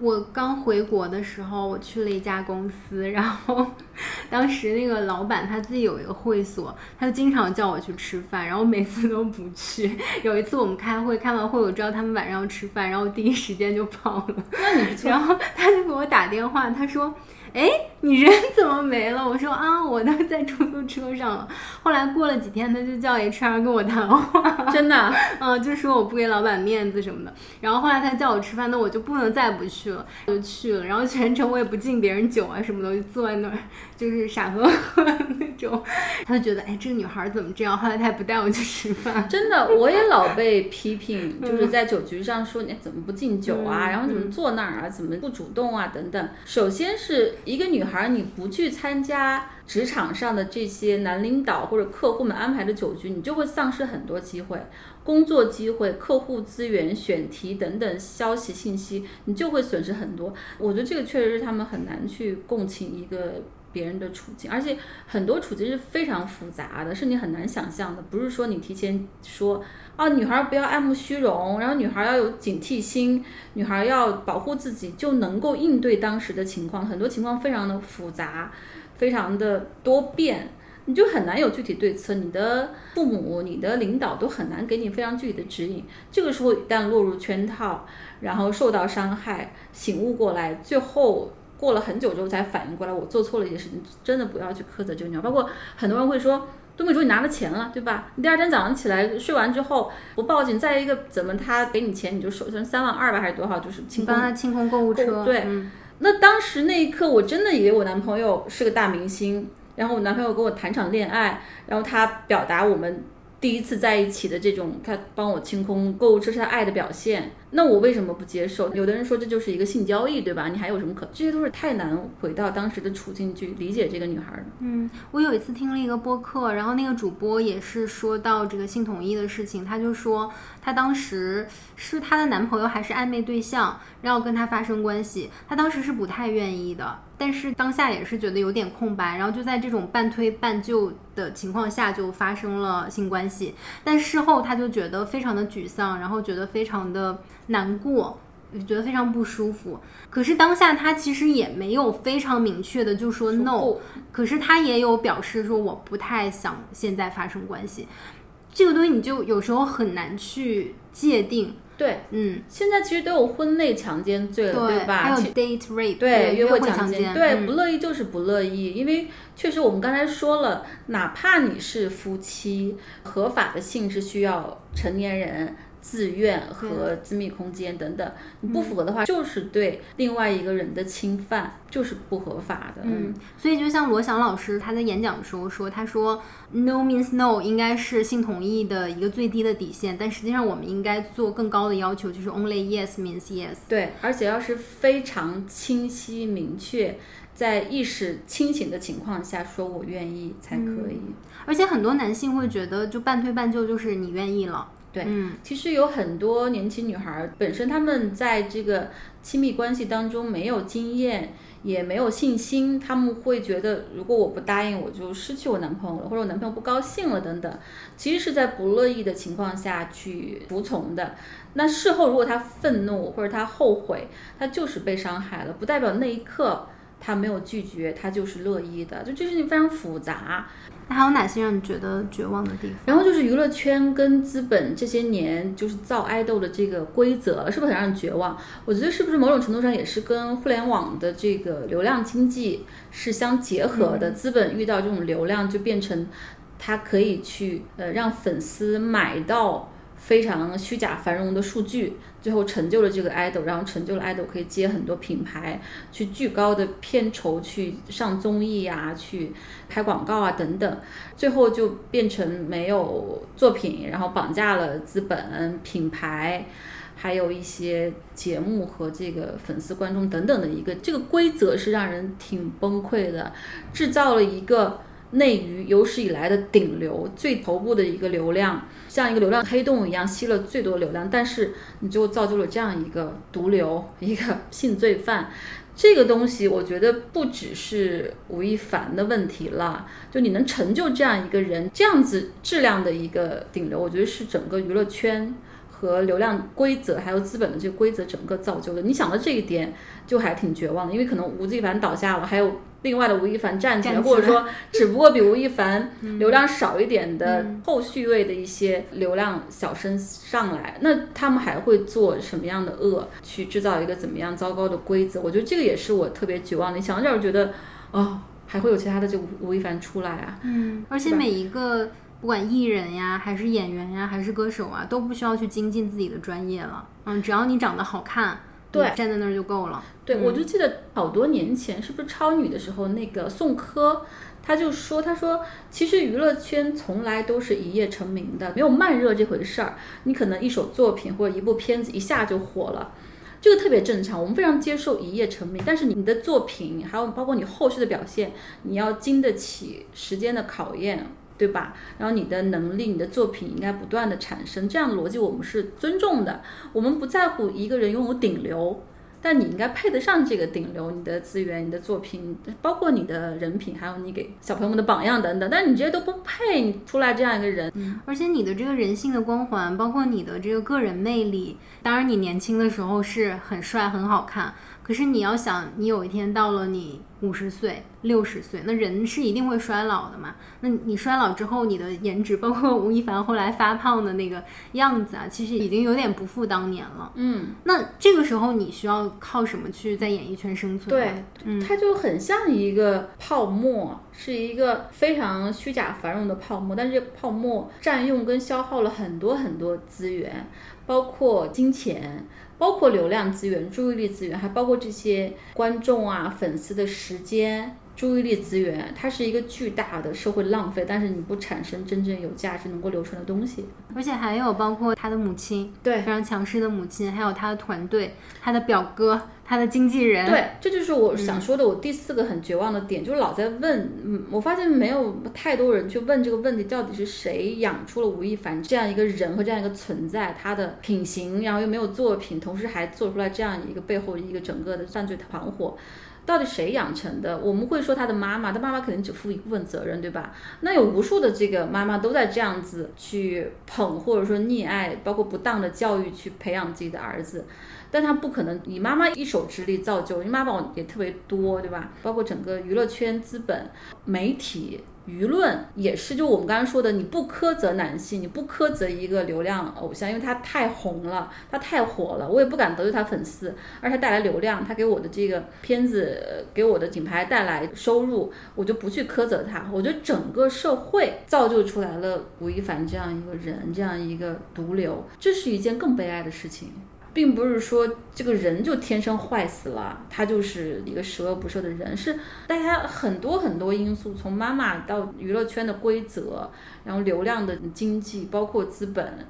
我刚回国的时候，我去了一家公司，然后 当时那个老板他自己有一个会所，他就经常叫我去吃饭，然后每次都不去。有一次我们开会，开完会我知道他们晚上要吃饭，然后第一时间就跑了。那你不错。然后他就给我打电话，他说。哎，你人怎么没了？我说啊，我都在出租车上了。后来过了几天，他就叫 HR 跟我谈话，真的，嗯，就说我不给老板面子什么的。然后后来他叫我吃饭，那我就不能再不去了，就去了。然后全程我也不敬别人酒啊什么的，就坐在那儿，就是傻呵呵那种。他就觉得，哎，这个女孩怎么这样？后来他也不带我去吃饭。真的，我也老被批评，就是在酒局上说你怎么不敬酒啊，然后怎么坐那儿啊，怎么不主动啊，等等。首先是。一个女孩，你不去参加职场上的这些男领导或者客户们安排的酒局，你就会丧失很多机会，工作机会、客户资源、选题等等消息信息，你就会损失很多。我觉得这个确实是他们很难去共情一个别人的处境，而且很多处境是非常复杂的，是你很难想象的。不是说你提前说。啊，女孩不要爱慕虚荣，然后女孩要有警惕心，女孩要保护自己，就能够应对当时的情况。很多情况非常的复杂，非常的多变。你就很难有具体对策，你的父母、你的领导都很难给你非常具体的指引。这个时候一旦落入圈套，然后受到伤害，醒悟过来，最后过了很久之后才反应过来，我做错了一些事情，真的不要去苛责这个女孩。包括很多人会说。杜美竹，你拿了钱了，对吧？你第二天早上起来睡完之后不报警，再一个怎么他给你钱你就手上三万二吧还是多少，就是清空帮他清空购物车，对，嗯那当时那一刻，我真的以为我男朋友是个大明星，然后我男朋友跟我谈场恋爱，然后他表达我们第一次在一起的这种，他帮我清空购物车是他爱的表现。那我为什么不接受？有的人说这就是一个性交易，对吧？你还有什么可？这些都是太难回到当时的处境去理解这个女孩了。嗯，我有一次听了一个播客，然后那个主播也是说到这个性统一的事情，他就说她当时是她的男朋友还是暧昧对象，然后跟她发生关系，她当时是不太愿意的，但是当下也是觉得有点空白，然后就在这种半推半就的情况下就发生了性关系，但事后她就觉得非常的沮丧，然后觉得非常的难过。觉得非常不舒服，可是当下她其实也没有非常明确的就说 no，不可是他也有表示说我不太想现在发生关系，这个东西你就有时候很难去界定，对，嗯，现在其实都有婚内强奸罪了，对吧？还有 date rape，对，约会强奸，对，嗯不乐意就是不乐意，因为确实我们刚才说了，哪怕你是夫妻，合法的性是需要成年人。自愿和私密空间等等，你不符合的话，就是对另外一个人的侵犯，就是不合法的。嗯，所以就像罗翔老师他在演讲的时候说，他说 no means no 应该是性同意的一个最低的底线，但实际上我们应该做更高的要求，就是 only yes means yes。对，而且要是非常清晰明确，在意识清醒的情况下说我愿意才可以。而且很多男性会觉得，就半推半就，就是你愿意了。对，嗯，其实有很多年轻女孩儿本身她们在这个亲密关系当中没有经验，也没有信心，她们会觉得如果我不答应，我就失去我男朋友了，或者我男朋友不高兴了等等，其实是在不乐意的情况下去服从的。那事后如果她愤怒或者她后悔，她就是被伤害了，不代表那一刻她没有拒绝，他就是乐意的，就这事情非常复杂。那还有哪些让你觉得绝望的地方？然后就是娱乐圈跟资本这些年就是造爱豆的这个规则，是不是很让人绝望？我觉得是不是某种程度上也是跟互联网的这个流量经济是相结合的？资本遇到这种流量，就变成它可以去呃让粉丝买到非常虚假繁荣的数据，最后成就了这个 idol，然后成就了 idol 可以接很多品牌，去巨高的片酬去上综艺啊，去拍广告啊等等，最后就变成没有作品，然后绑架了资本、品牌，还有一些节目和这个粉丝、观众等等的一个这个规则是让人挺崩溃的，制造了一个。内娱有史以来的顶流，最头部的一个流量，像一个流量黑洞一样吸了最多流量，但是你就造就了这样一个毒瘤，一个 性罪犯。这个东西，我觉得不只是吴亦凡的问题了，就你能成就这样一个人，这样子质量的一个顶流，我觉得是整个娱乐圈和流量规则还有资本的这个规则整个造就的。你想到这一点，就还挺绝望的，因为可能吴亦凡倒下了，还有。另外的吴亦凡站起来，或者说 只不过比吴亦凡流量少一点的后续位的一些流量小生上来，那他们还会做什么样的恶，去制造一个怎么样糟糕的规则？我觉得这个也是我特别绝望的。你想到这儿，觉得哦，还会有其他的这吴吴亦凡出来啊？嗯，而且每一个不管艺人呀，还是演员呀，还是歌手啊，都不需要去精进自己的专业了。嗯，只要你长得好看。对，站在那儿就够了。对，我就记得好多年前，是不是超女的时候，那个宋柯，他就说，他说，其实娱乐圈从来都是一夜成名的，没有慢热这回事儿。你可能一首作品或者一部片子一下就火了，这个特别正常，我们非常接受一夜成名。但是你的作品，还有包括你后续的表现，你要经得起时间的考验。对吧？然后你的能力、你的作品应该不断的产生，这样的逻辑我们是尊重的。我们不在乎一个人拥有顶流，但你应该配得上这个顶流。你的资源、你的作品，包括你的人品，还有你给小朋友们的榜样等等，但是你这些都不配，你出来这样一个人。嗯，而且你的这个人性的光环，包括你的这个个人魅力，当然你年轻的时候是很帅、很好看。可是你要想，你有一天到了你五十岁、六十岁，那人是一定会衰老的嘛？那你衰老之后，你的颜值，包括吴亦凡后来发胖的那个样子啊，其实已经有点不复当年了。嗯，那这个时候你需要靠什么去在演艺圈生存？对，嗯它就很像一个泡沫，是一个非常虚假繁荣的泡沫，但是这泡沫占用跟消耗了很多很多资源，包括金钱。包括流量资源、注意力资源，还包括这些观众啊、粉丝的时间、注意力资源，它是一个巨大的社会浪费。但是你不产生真正有价值、能够流传的东西，而且还有包括他的母亲，对非常强势的母亲，还有他的团队、他的表哥、他的经纪人，对，这就是我想说的。我第四个很绝望的点，就是老在问，嗯，我发现没有太多人去问这个问题，到底是谁养出了吴亦凡这样一个人和这样一个存在，他的品行，然后又没有作品，同时还做出来这样一个背后一个整个的犯罪团伙。到底谁养成的？我们会说他的妈妈，他妈妈肯定只负一部分责任，对吧？那有无数的这个妈妈都在这样子去捧或者说溺爱，包括不当的教育去培养自己的儿子。但他不可能以妈妈一手之力造就，因为妈妈也特别多，对吧？包括整个娱乐圈、资本、媒体、舆论也是。就我们刚刚说的，你不苛责男性，你不苛责一个流量偶像，因为他太红了，他太火了，我也不敢得罪他粉丝，而他带来流量，他给我的这个片子给我的品牌带来收入，我就不去苛责他。我觉得整个社会造就出来了吴亦凡这样一个人，这样一个毒瘤，这是一件更悲哀的事情。并不是说这个人就天生坏死了，他就是一个十恶不赦的人，是大家很多很多因素，从妈妈到娱乐圈的规则，然后流量的经济，包括资本，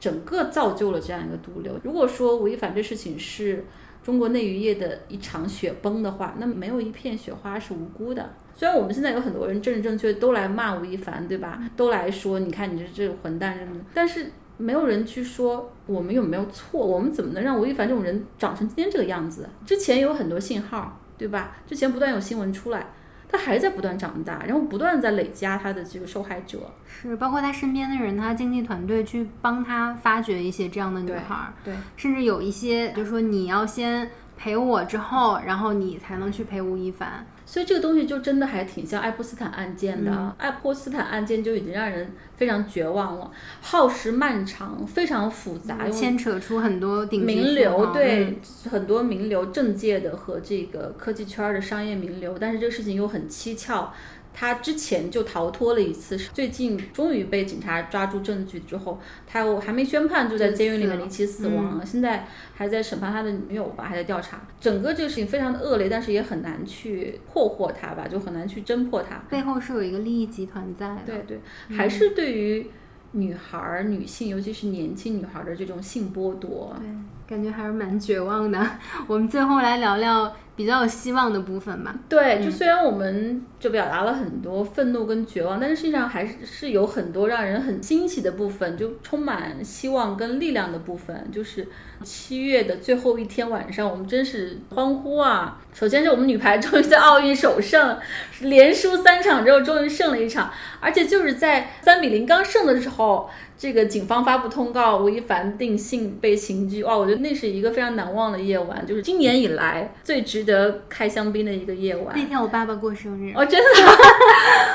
整个造就了这样一个毒瘤。如果说吴亦凡这事情是中国内娱业的一场雪崩的话，那没有一片雪花是无辜的。虽然我们现在有很多人政治正确都来骂吴亦凡，对吧？都来说你看你这这混蛋什么的，但是。没有人去说我们有没有错，我们怎么能让吴亦凡这种人长成今天这个样子？之前有很多信号，对吧？之前不断有新闻出来，他还在不断长大，然后不断在累加他的这个受害者。是包括他身边的人，他经纪团队去帮他发掘一些这样的女孩儿，对，甚至有一些就是说你要先陪我之后，然后你才能去陪吴亦凡。所以这个东西就真的还挺像爱泼斯坦案件的。嗯爱泼斯坦案件就已经让人非常绝望了，耗时漫长，非常复杂，用牵扯出很多名流对、嗯很多名流政界的和这个科技圈的商业名流，但是这个事情又很蹊跷。他之前就逃脱了一次，最近终于被警察抓住证据之后，他又还没宣判就在监狱里面离奇死亡了，现在还在审判他的女友吧，还在调查。整个这个事情非常的恶劣，但是也很难去破获他吧，就很难去侦破他。背后是有一个利益集团在的。对对，还是对于女孩儿、女性，尤其是年轻女孩儿的这种性剥夺，对，感觉还是蛮绝望的。我们最后来聊聊比较有希望的部分吧。对，就虽然我们就表达了很多愤怒跟绝望，但是实际上还是是有很多让人很惊喜的部分，就充满希望跟力量的部分。就是七月的最后一天晚上，我们真是欢呼啊！首先是我们女排终于在奥运首胜，连输三场之后终于胜了一场，而且就是在三比零刚胜的时候。这个警方发布通告，吴亦凡定性被刑拘。哇，我觉得那是一个非常难忘的夜晚，就是今年以来最值得开香槟的一个夜晚。那天我爸爸过生日，哦，真的。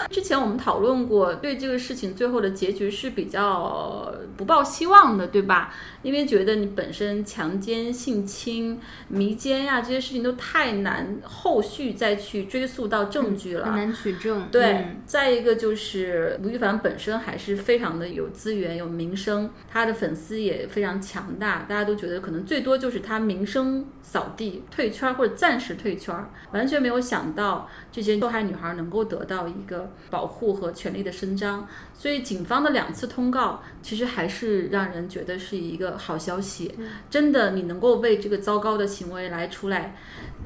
之前我们讨论过，对这个事情最后的结局是比较不抱希望的，对吧？因为觉得你本身强奸、性侵、迷奸呀、这些事情都太难，后续再去追溯到证据了。很难取证。对，嗯再一个就是吴亦凡本身还是非常的有资源、有名声，他的粉丝也非常强大，大家都觉得可能最多就是他名声扫地、退圈儿或者暂时退圈儿，完全没有想到这些受害女孩能够得到一个保护和权利的伸张。所以警方的两次通告，其实还是让人觉得是一个好消息。真的，你能够为这个糟糕的行为来出来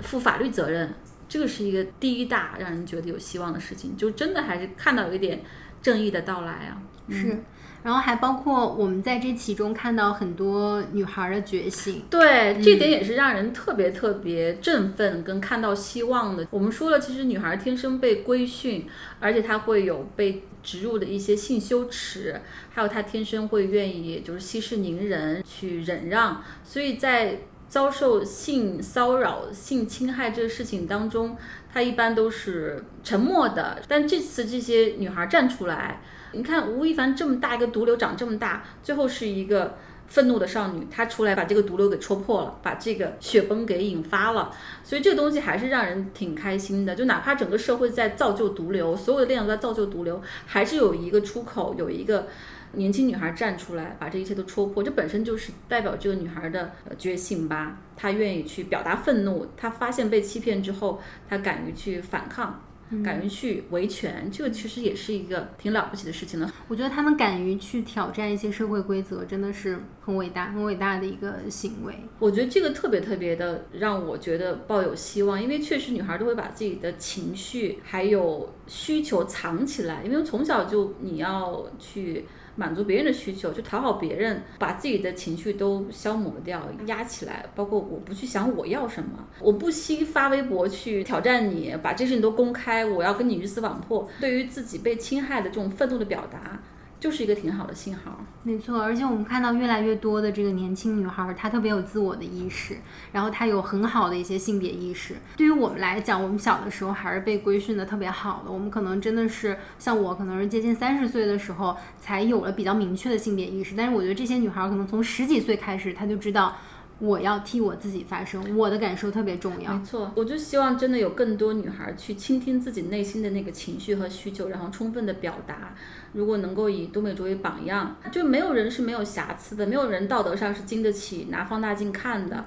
负法律责任，这个是一个第一大让人觉得有希望的事情，就真的还是看到有一点正义的到来啊。是。然后还包括我们在这其中看到很多女孩的觉醒。对，这点也是让人特别特别振奋跟看到希望的。我们说了，其实女孩天生被规训，而且她会有被植入的一些性羞耻，还有她天生会愿意就是息事宁人去忍让，所以在。遭受性骚扰、性侵害这个事情当中，她一般都是沉默的。但这次这些女孩站出来，你看吴亦凡这么大一个毒瘤长这么大，最后是一个愤怒的少女，她出来把这个毒瘤给戳破了，把这个雪崩给引发了。所以这个东西还是让人挺开心的。就哪怕整个社会在造就毒瘤，所有的力量都在造就毒瘤，还是有一个出口，有一个。年轻女孩站出来，把这一切都戳破，这本身就是代表这个女孩的觉醒吧。她愿意去表达愤怒，她发现被欺骗之后，她敢于去反抗，敢于去维权，这个其实也是一个挺了不起的事情了。我觉得他们敢于去挑战一些社会规则，真的是很伟大、很伟大的一个行为。我觉得这个特别特别的让我觉得抱有希望，因为确实女孩都会把自己的情绪还有需求藏起来，因为从小就你要去。满足别人的需求，去讨好别人，把自己的情绪都消磨掉、压起来。包括我不去想我要什么，我不惜发微博去挑战你，把这事情都公开，我要跟你鱼死网破。对于自己被侵害的这种愤怒的表达。就是一个挺好的信号，没错。而且我们看到越来越多的这个年轻女孩，她特别有自我的意识，然后她有很好的一些性别意识。对于我们来讲，我们小的时候还是被规训的特别好的，我们可能真的是像我，可能是接近三十岁的时候才有了比较明确的性别意识。但是我觉得这些女孩可能从十几岁开始，她就知道。我要替我自己发声，我的感受特别重要。没错，我就希望真的有更多女孩去倾听自己内心的那个情绪和需求，然后充分的表达。如果能够以都美竹为榜样，就没有人是没有瑕疵的，没有人道德上是经得起拿放大镜看的。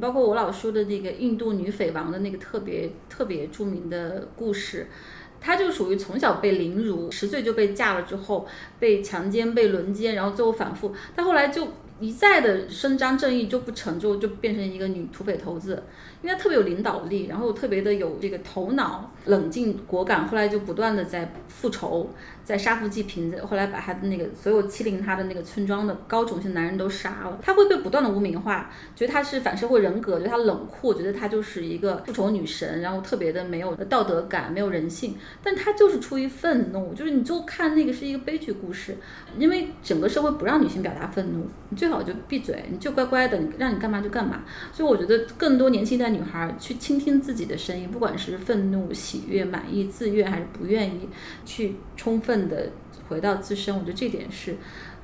包括我老说的那个印度女匪王的那个特别特别著名的故事，她就属于从小被凌辱，十岁就被嫁了之后被强奸、被轮奸，然后最后反复，她后来就。一再的伸张正义就不成就，就变成一个女土匪头子，因为特别有领导力，然后特别的有这个头脑，冷静果敢，后来就不断的在复仇。在杀富济贫，后来把他的那个所有欺凌他的那个村庄的高种姓男人都杀了。他会被不断的污名化，觉得他是反社会人格，觉得他冷酷，觉得他就是一个复仇女神，然后特别的没有道德感，没有人性。但他就是出于愤怒，就是你就看那个是一个悲剧故事，因为整个社会不让女性表达愤怒，你最好就闭嘴，你就乖乖的，你让你干嘛就干嘛。所以我觉得更多年轻一代女孩去倾听自己的声音，不管是愤怒、喜悦、满意、自愿还是不愿意，去充分。的回到自身，我觉得这点是。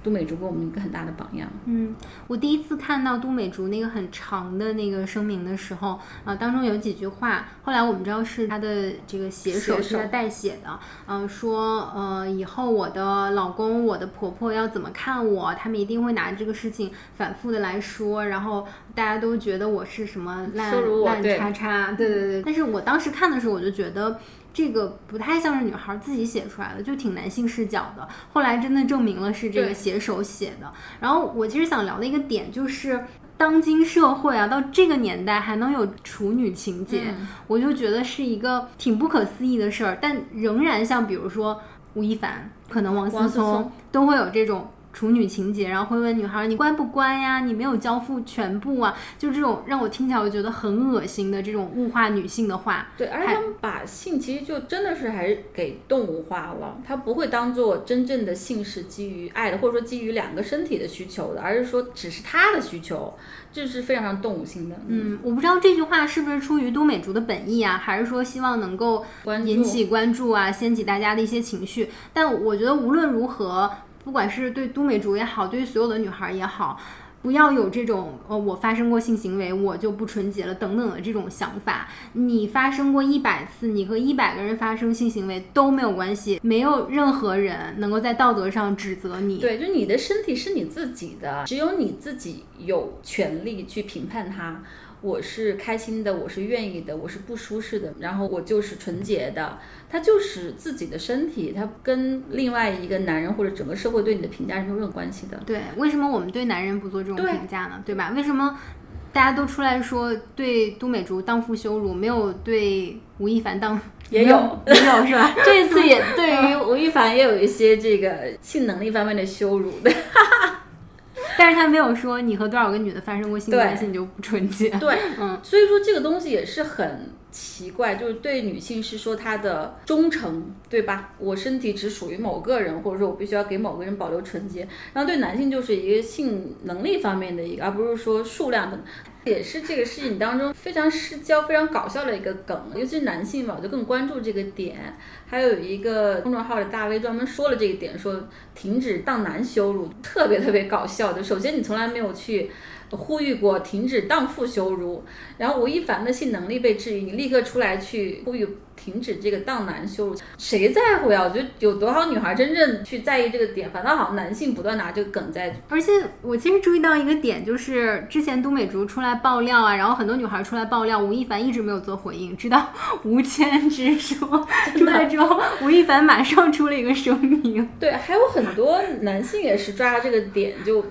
都美竹给我们一个很大的榜样。嗯，我第一次看到都美竹那个很长的那个声明的时候，啊，当中有几句话，后来我们知道是她的这个写手是他代写的，嗯，说呃以后我的老公、我的婆婆要怎么看我，他们一定会拿这个事情反复的来说，然后大家都觉得我是什么烂烂叉叉，对对对。但是我当时看的时候，我就觉得。这个不太像是女孩自己写出来的，就挺男性视角的。后来真的证明了是这个写手写的。然后我其实想聊的一个点就是，当今社会啊，到这个年代还能有处女情节，我就觉得是一个挺不可思议的事儿。但仍然像比如说吴亦凡，可能王思聪都会有这种。处女情节，然后会问女孩你乖不乖呀？你没有交付全部啊？就这种让我听起来我觉得很恶心的这种物化女性的话。对，而且他们把性其实就真的是还是给动物化了，他不会当做真正的性是基于爱的，或者说基于两个身体的需求的，而是说只是他的需求，这是非常非常动物性的。嗯，我不知道这句话是不是出于都美竹的本意啊，还是说希望能够引起关注啊，掀起大家的一些情绪？但我觉得无论如何。不管是对都美竹也好，对于所有的女孩也好，不要有这种呃，我发生过性行为，我就不纯洁了等等的这种想法。你发生过一百次，你和一百个人发生性行为都没有关系，没有任何人能够在道德上指责你。对，就你的身体是你自己的，只有你自己有权利去评判它。我是开心的，我是愿意的，我是不舒适的，然后我就是纯洁的。他就是自己的身体，他跟另外一个男人或者整个社会对你的评价是没有任何关系的。对，为什么我们对男人不做这种评价呢？对吧？为什么大家都出来说对都美竹荡妇羞辱，没有对吴亦凡荡？也有，也有是吧？这次也 对于吴亦凡也有一些这个性能力方面的羞辱的。但是他没有说你和多少个女的发生过性关系你就不纯洁。对，嗯，所以说这个东西也是很奇怪，就是对女性是说她的忠诚，对吧？我身体只属于某个人，或者说我必须要给某个人保留纯洁。然后对男性就是一个性能力方面的一个，而不是说数量的。也是这个事情当中非常失焦、非常搞笑的一个梗，尤其是男性吧，我就更关注这个点。还有一个公众号的大 V 专门说了这个点，说停止当男羞辱，特别特别搞笑的。首先，你从来没有去呼吁过停止荡妇羞辱，然后吴亦凡的性能力被质疑，你立刻出来去呼吁停止这个荡男羞辱，谁在乎呀？我觉得有多少女孩真正去在意这个点，反倒好像男性不断拿这个梗在。而且我其实注意到一个点，就是之前都美竹出来爆料啊，然后很多女孩出来爆料，吴亦凡一直没有做回应，直到 吴谦之说出来之后，吴亦凡马上出了一个声明。对，还有很多男性也是抓这个点，就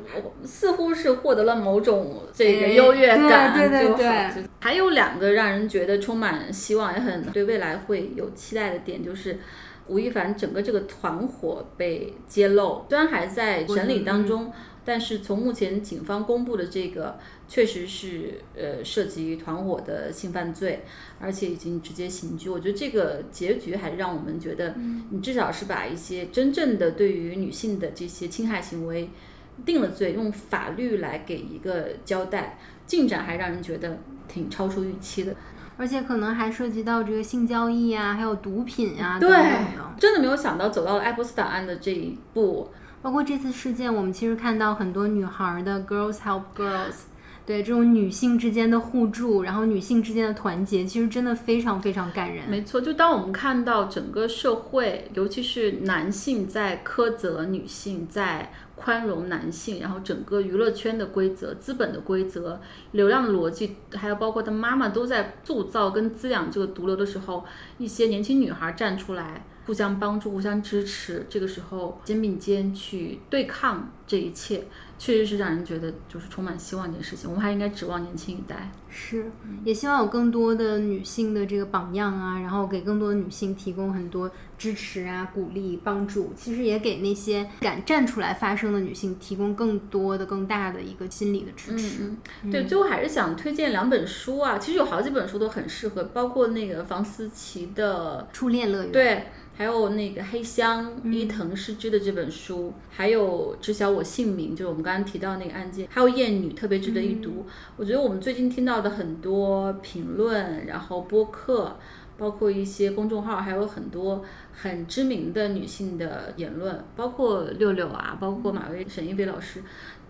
似乎是获得了某种这个优越感，对对对就对还有两个让人觉得充满希望，也很对未来会有期待的点，就是吴亦凡整个这个团伙被揭露，虽然还在审理当中。但是从目前警方公布的这个，确实是呃涉及团伙的性犯罪，而且已经直接刑拘。我觉得这个结局还是让我们觉得，你至少是把一些真正的对于女性的这些侵害行为定了罪，用法律来给一个交代，进展还让人觉得挺超出预期的。而且可能还涉及到这个性交易啊，还有毒品啊对等等的。真的没有想到走到了爱泼斯档案的这一步。包括这次事件，我们其实看到很多女孩的 girls help girls，对这种女性之间的互助，然后女性之间的团结，其实真的非常非常感人。没错，就当我们看到整个社会，尤其是男性在苛责女性，在宽容男性，然后整个娱乐圈的规则、资本的规则、流量的逻辑，还有包括他妈妈都在塑造跟滋养这个毒瘤的时候，一些年轻女孩站出来。互相帮助，互相支持，这个时候肩并肩去对抗这一切，确实是让人觉得就是充满希望的一件事情。我们还应该指望年轻一代。是，也希望有更多的女性的这个榜样啊，然后给更多的女性提供很多支持啊、鼓励、帮助。其实也给那些敢站出来发声的女性提供更多的、更大的一个心理的支持。嗯，对，最后还是想推荐两本书啊，其实有好几本书都很适合，包括那个房思琪的初恋乐园，对。还有那个黑箱伊藤诗织的这本书，还有知晓我姓名，就是我们刚刚提到那个案件，还有艳女特别值得一读。我觉得我们最近听到的很多评论，然后播客，包括一些公众号，还有很多很知名的女性的言论，包括六六啊，包括马薇、沈一菲老师。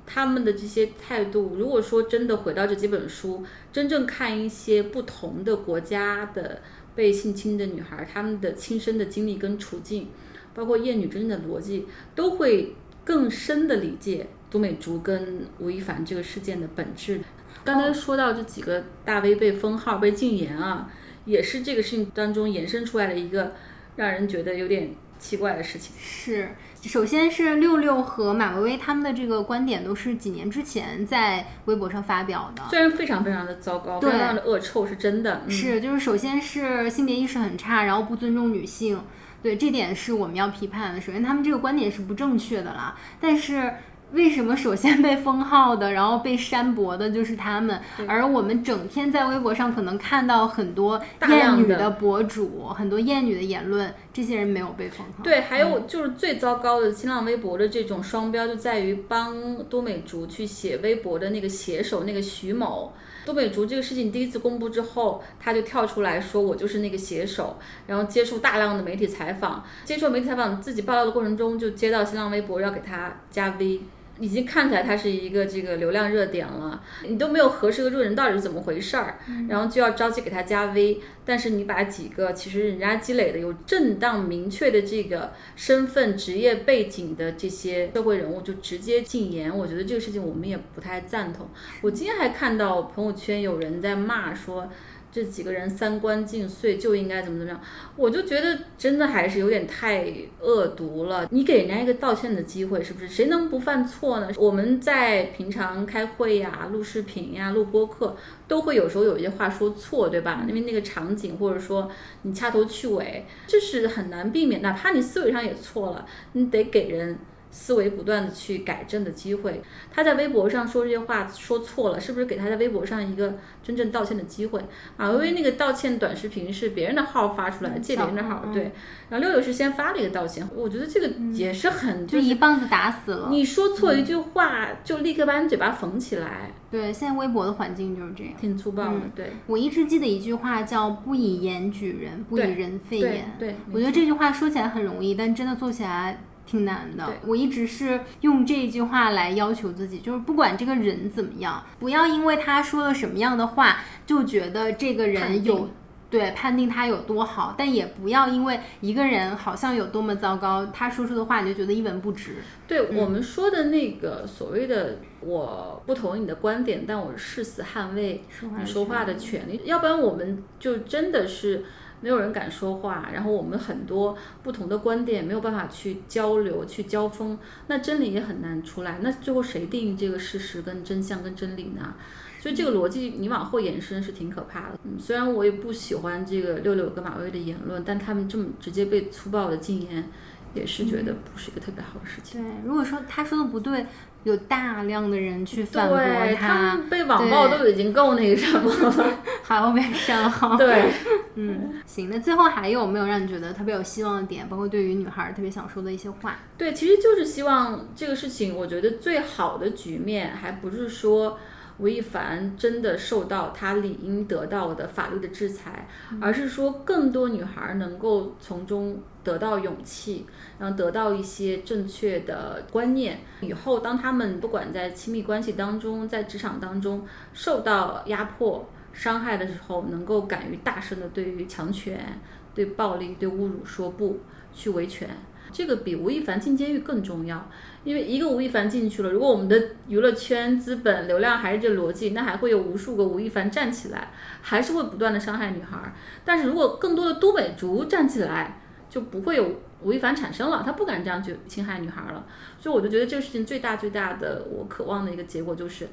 他们的这些态度，如果说真的回到这几本书，真正看一些不同的国家的被性侵的女孩，她们的亲身的经历跟处境，包括厌女真的逻辑，都会更深的理解都美竹跟吴亦凡这个事件的本质。刚才说到这几个大 V 被封号、被禁言啊，也是这个事情当中延伸出来的一个让人觉得有点奇怪的事情。是，首先是六六和马薇薇他们的这个观点都是几年之前在微博上发表的，虽然非常非常的糟糕，非对常非常的恶臭，是真的。嗯、是，就是首先是性别意识很差，然后不尊重女性，对这点是我们要批判的。首先他们这个观点是不正确的啦，但是。为什么首先被封号的，然后被删博的就是他们，而我们整天在微博上可能看到很多大女的博主，很多厌女的言论，这些人没有被封号。对，还有就是最糟糕的新浪微博的这种双标，就在于帮多美竹去写微博的那个写手那个徐某。多美竹这个事情第一次公布之后，他就跳出来说我就是那个写手，然后接受大量的媒体采访，接受媒体采访自己报道的过程中，就接到新浪微博要给他加 V。已经看起来它是一个这个流量热点了，你都没有核实个路人到底是怎么回事儿，然后就要着急给他加 V，但是你把几个其实人家积累的有正当明确的这个身份、职业背景的这些社会人物就直接禁言，我觉得这个事情我们也不太赞同。我今天还看到朋友圈有人在骂说。这几个人三观尽碎，就应该怎么怎么样，我就觉得真的还是有点太恶毒了。你给人家一个道歉的机会，是不是？谁能不犯错呢？我们在平常开会呀、录视频呀、录播课，都会有时候有一些话说错，对吧？因为那个场景，或者说你掐头去尾，这是很难避免。哪怕你思维上也错了，你得给人思维不断的去改正的机会。他在微博上说这些话说错了，是不是给他在微博上一个真正道歉的机会？马薇薇那个道歉短视频是别人的号发出来，借别人的号，嗯对。然后六六是先发了一个道歉，我觉得这个也是很就一棒子打死了。你说错一句话，就立刻把你嘴巴缝起来，对，现在微博的环境就是这样。挺粗暴的。嗯对，我一直记得一句话叫“不以言举人，不以人废言”。对，我觉得这句话说起来很容易，但真的做起来挺难的。我一直是用这句话来要求自己，就是不管这个人怎么样，不要因为他说了什么样的话，就觉得这个人有。对，判定他有多好，但也不要因为一个人好像有多么糟糕，他说出的话你就觉得一文不值。对我们说的那个所谓的，我不同意你的观点，但我誓死捍卫说话的你说话的权利，要不然我们就真的是没有人敢说话，然后我们很多不同的观点没有办法去交流、去交锋，那真理也很难出来。那最后谁定义这个事实跟真相跟真理呢？所以这个逻辑你往后延伸是挺可怕的。嗯，虽然我也不喜欢这个六六跟马薇的言论，但他们这么直接被粗暴的禁言，也是觉得不是一个特别好的事情。对，如果说他说的不对，有大量的人去反驳对他，们被网暴都已经够那个什么了。还要被删号。对，嗯，行，那最后还有没有让你觉得特别有希望的点？包括对于女孩儿特别想说的一些话？对，其实就是希望这个事情，我觉得最好的局面，还不是说吴亦凡真的受到他理应得到的法律的制裁，而是说更多女孩能够从中得到勇气，然后得到一些正确的观念。以后当他们不管在亲密关系当中，在职场当中受到压迫、伤害的时候，能够敢于大声的对于强权、对暴力、对侮辱说不，去维权。这个比吴亦凡进监狱更重要，因为一个吴亦凡进去了，如果我们的娱乐圈资本流量还是这逻辑，那还会有无数个吴亦凡站起来，还是会不断的伤害女孩。但是如果更多的都美竹站起来，就不会有吴亦凡产生了，他不敢这样去侵害女孩了。所以我就觉得这个事情最大最大的我渴望的一个结果就是，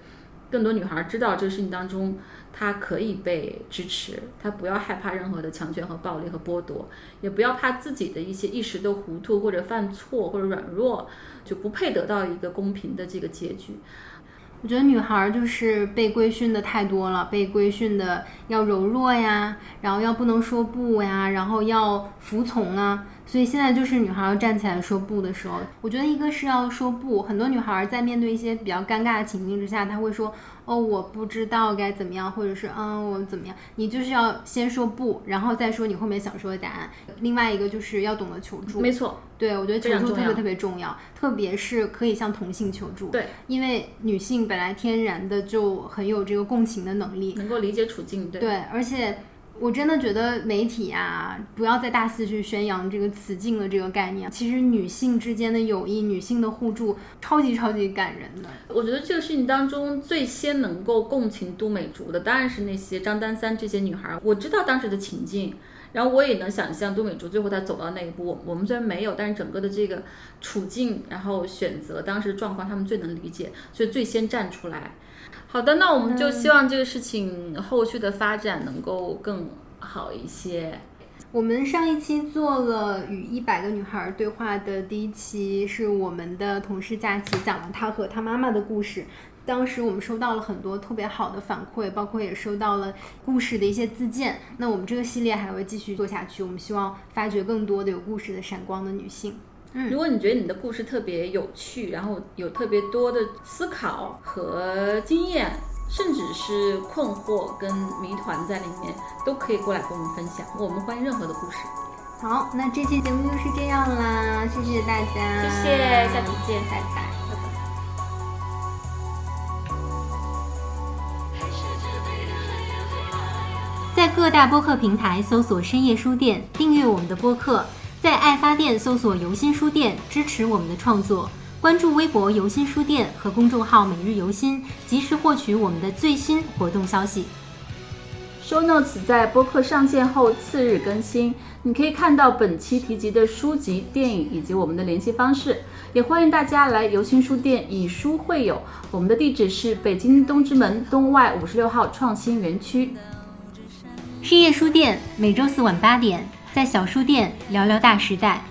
更多女孩知道这个事情当中，她可以被支持，她不要害怕任何的强权和暴力和剥夺，也不要怕自己的一些一时的糊涂或者犯错或者软弱，就不配得到一个公平的这个结局。我觉得女孩儿就是被规训的太多了，被规训的要柔弱呀，然后要不能说不呀，然后要服从啊。所以现在就是女孩儿要站起来说不的时候。我觉得一个是要说不，很多女孩儿在面对一些比较尴尬的情境之下，她会说哦我不知道该怎么样，或者是嗯我怎么样。你就是要先说不，然后再说你后面想说的答案。另外一个就是要懂得求助。没错，对，我觉得求助特别特别重要，特别是可以向同性求助。对，因为女性本来天然的就很有这个共情的能力。能够理解处境，对。对，而且我真的觉得媒体啊，不要再大肆去宣扬这个雌竞的这个概念。其实女性之间的友谊、女性的互助，超级超级感人的。我觉得这个事情当中最先能够共情都美竹的，当然是那些张丹三这些女孩。我知道当时的情境，然后我也能想象都美竹最后她走到那一步。我我们虽然没有，但是整个的这个处境，然后选择当时状况，他们最能理解，所以最先站出来。好的，那我们就希望这个事情后续的发展能够更好一些。我们上一期做了与一百个女孩对话的第一期，是我们的同事佳琪讲了她和她妈妈的故事。当时我们收到了很多特别好的反馈，包括也收到了故事的一些自荐。那我们这个系列还会继续做下去，我们希望发掘更多的有故事的闪光的女性。如果你觉得你的故事特别有趣，然后有特别多的思考和经验，甚至是困惑跟谜团在里面，都可以过来跟我们分享。我们欢迎任何的故事。好，那这期节目就是这样啦，谢谢大家，谢谢下期见拜拜。在各大播客平台搜索“深夜书店”，订阅我们的播客；在爱发电搜索“游心书店”，支持我们的创作。关注微博“游心书店”和公众号“每日游心”，及时获取我们的最新活动消息。Show Notes 在播客上线后次日更新，你可以看到本期提及的书籍、电影以及我们的联系方式。也欢迎大家来游心书店以书会友，我们的地址是北京东直门东外五十六号创新园区。深夜书店每周四晚八点，在小书店聊聊大时代。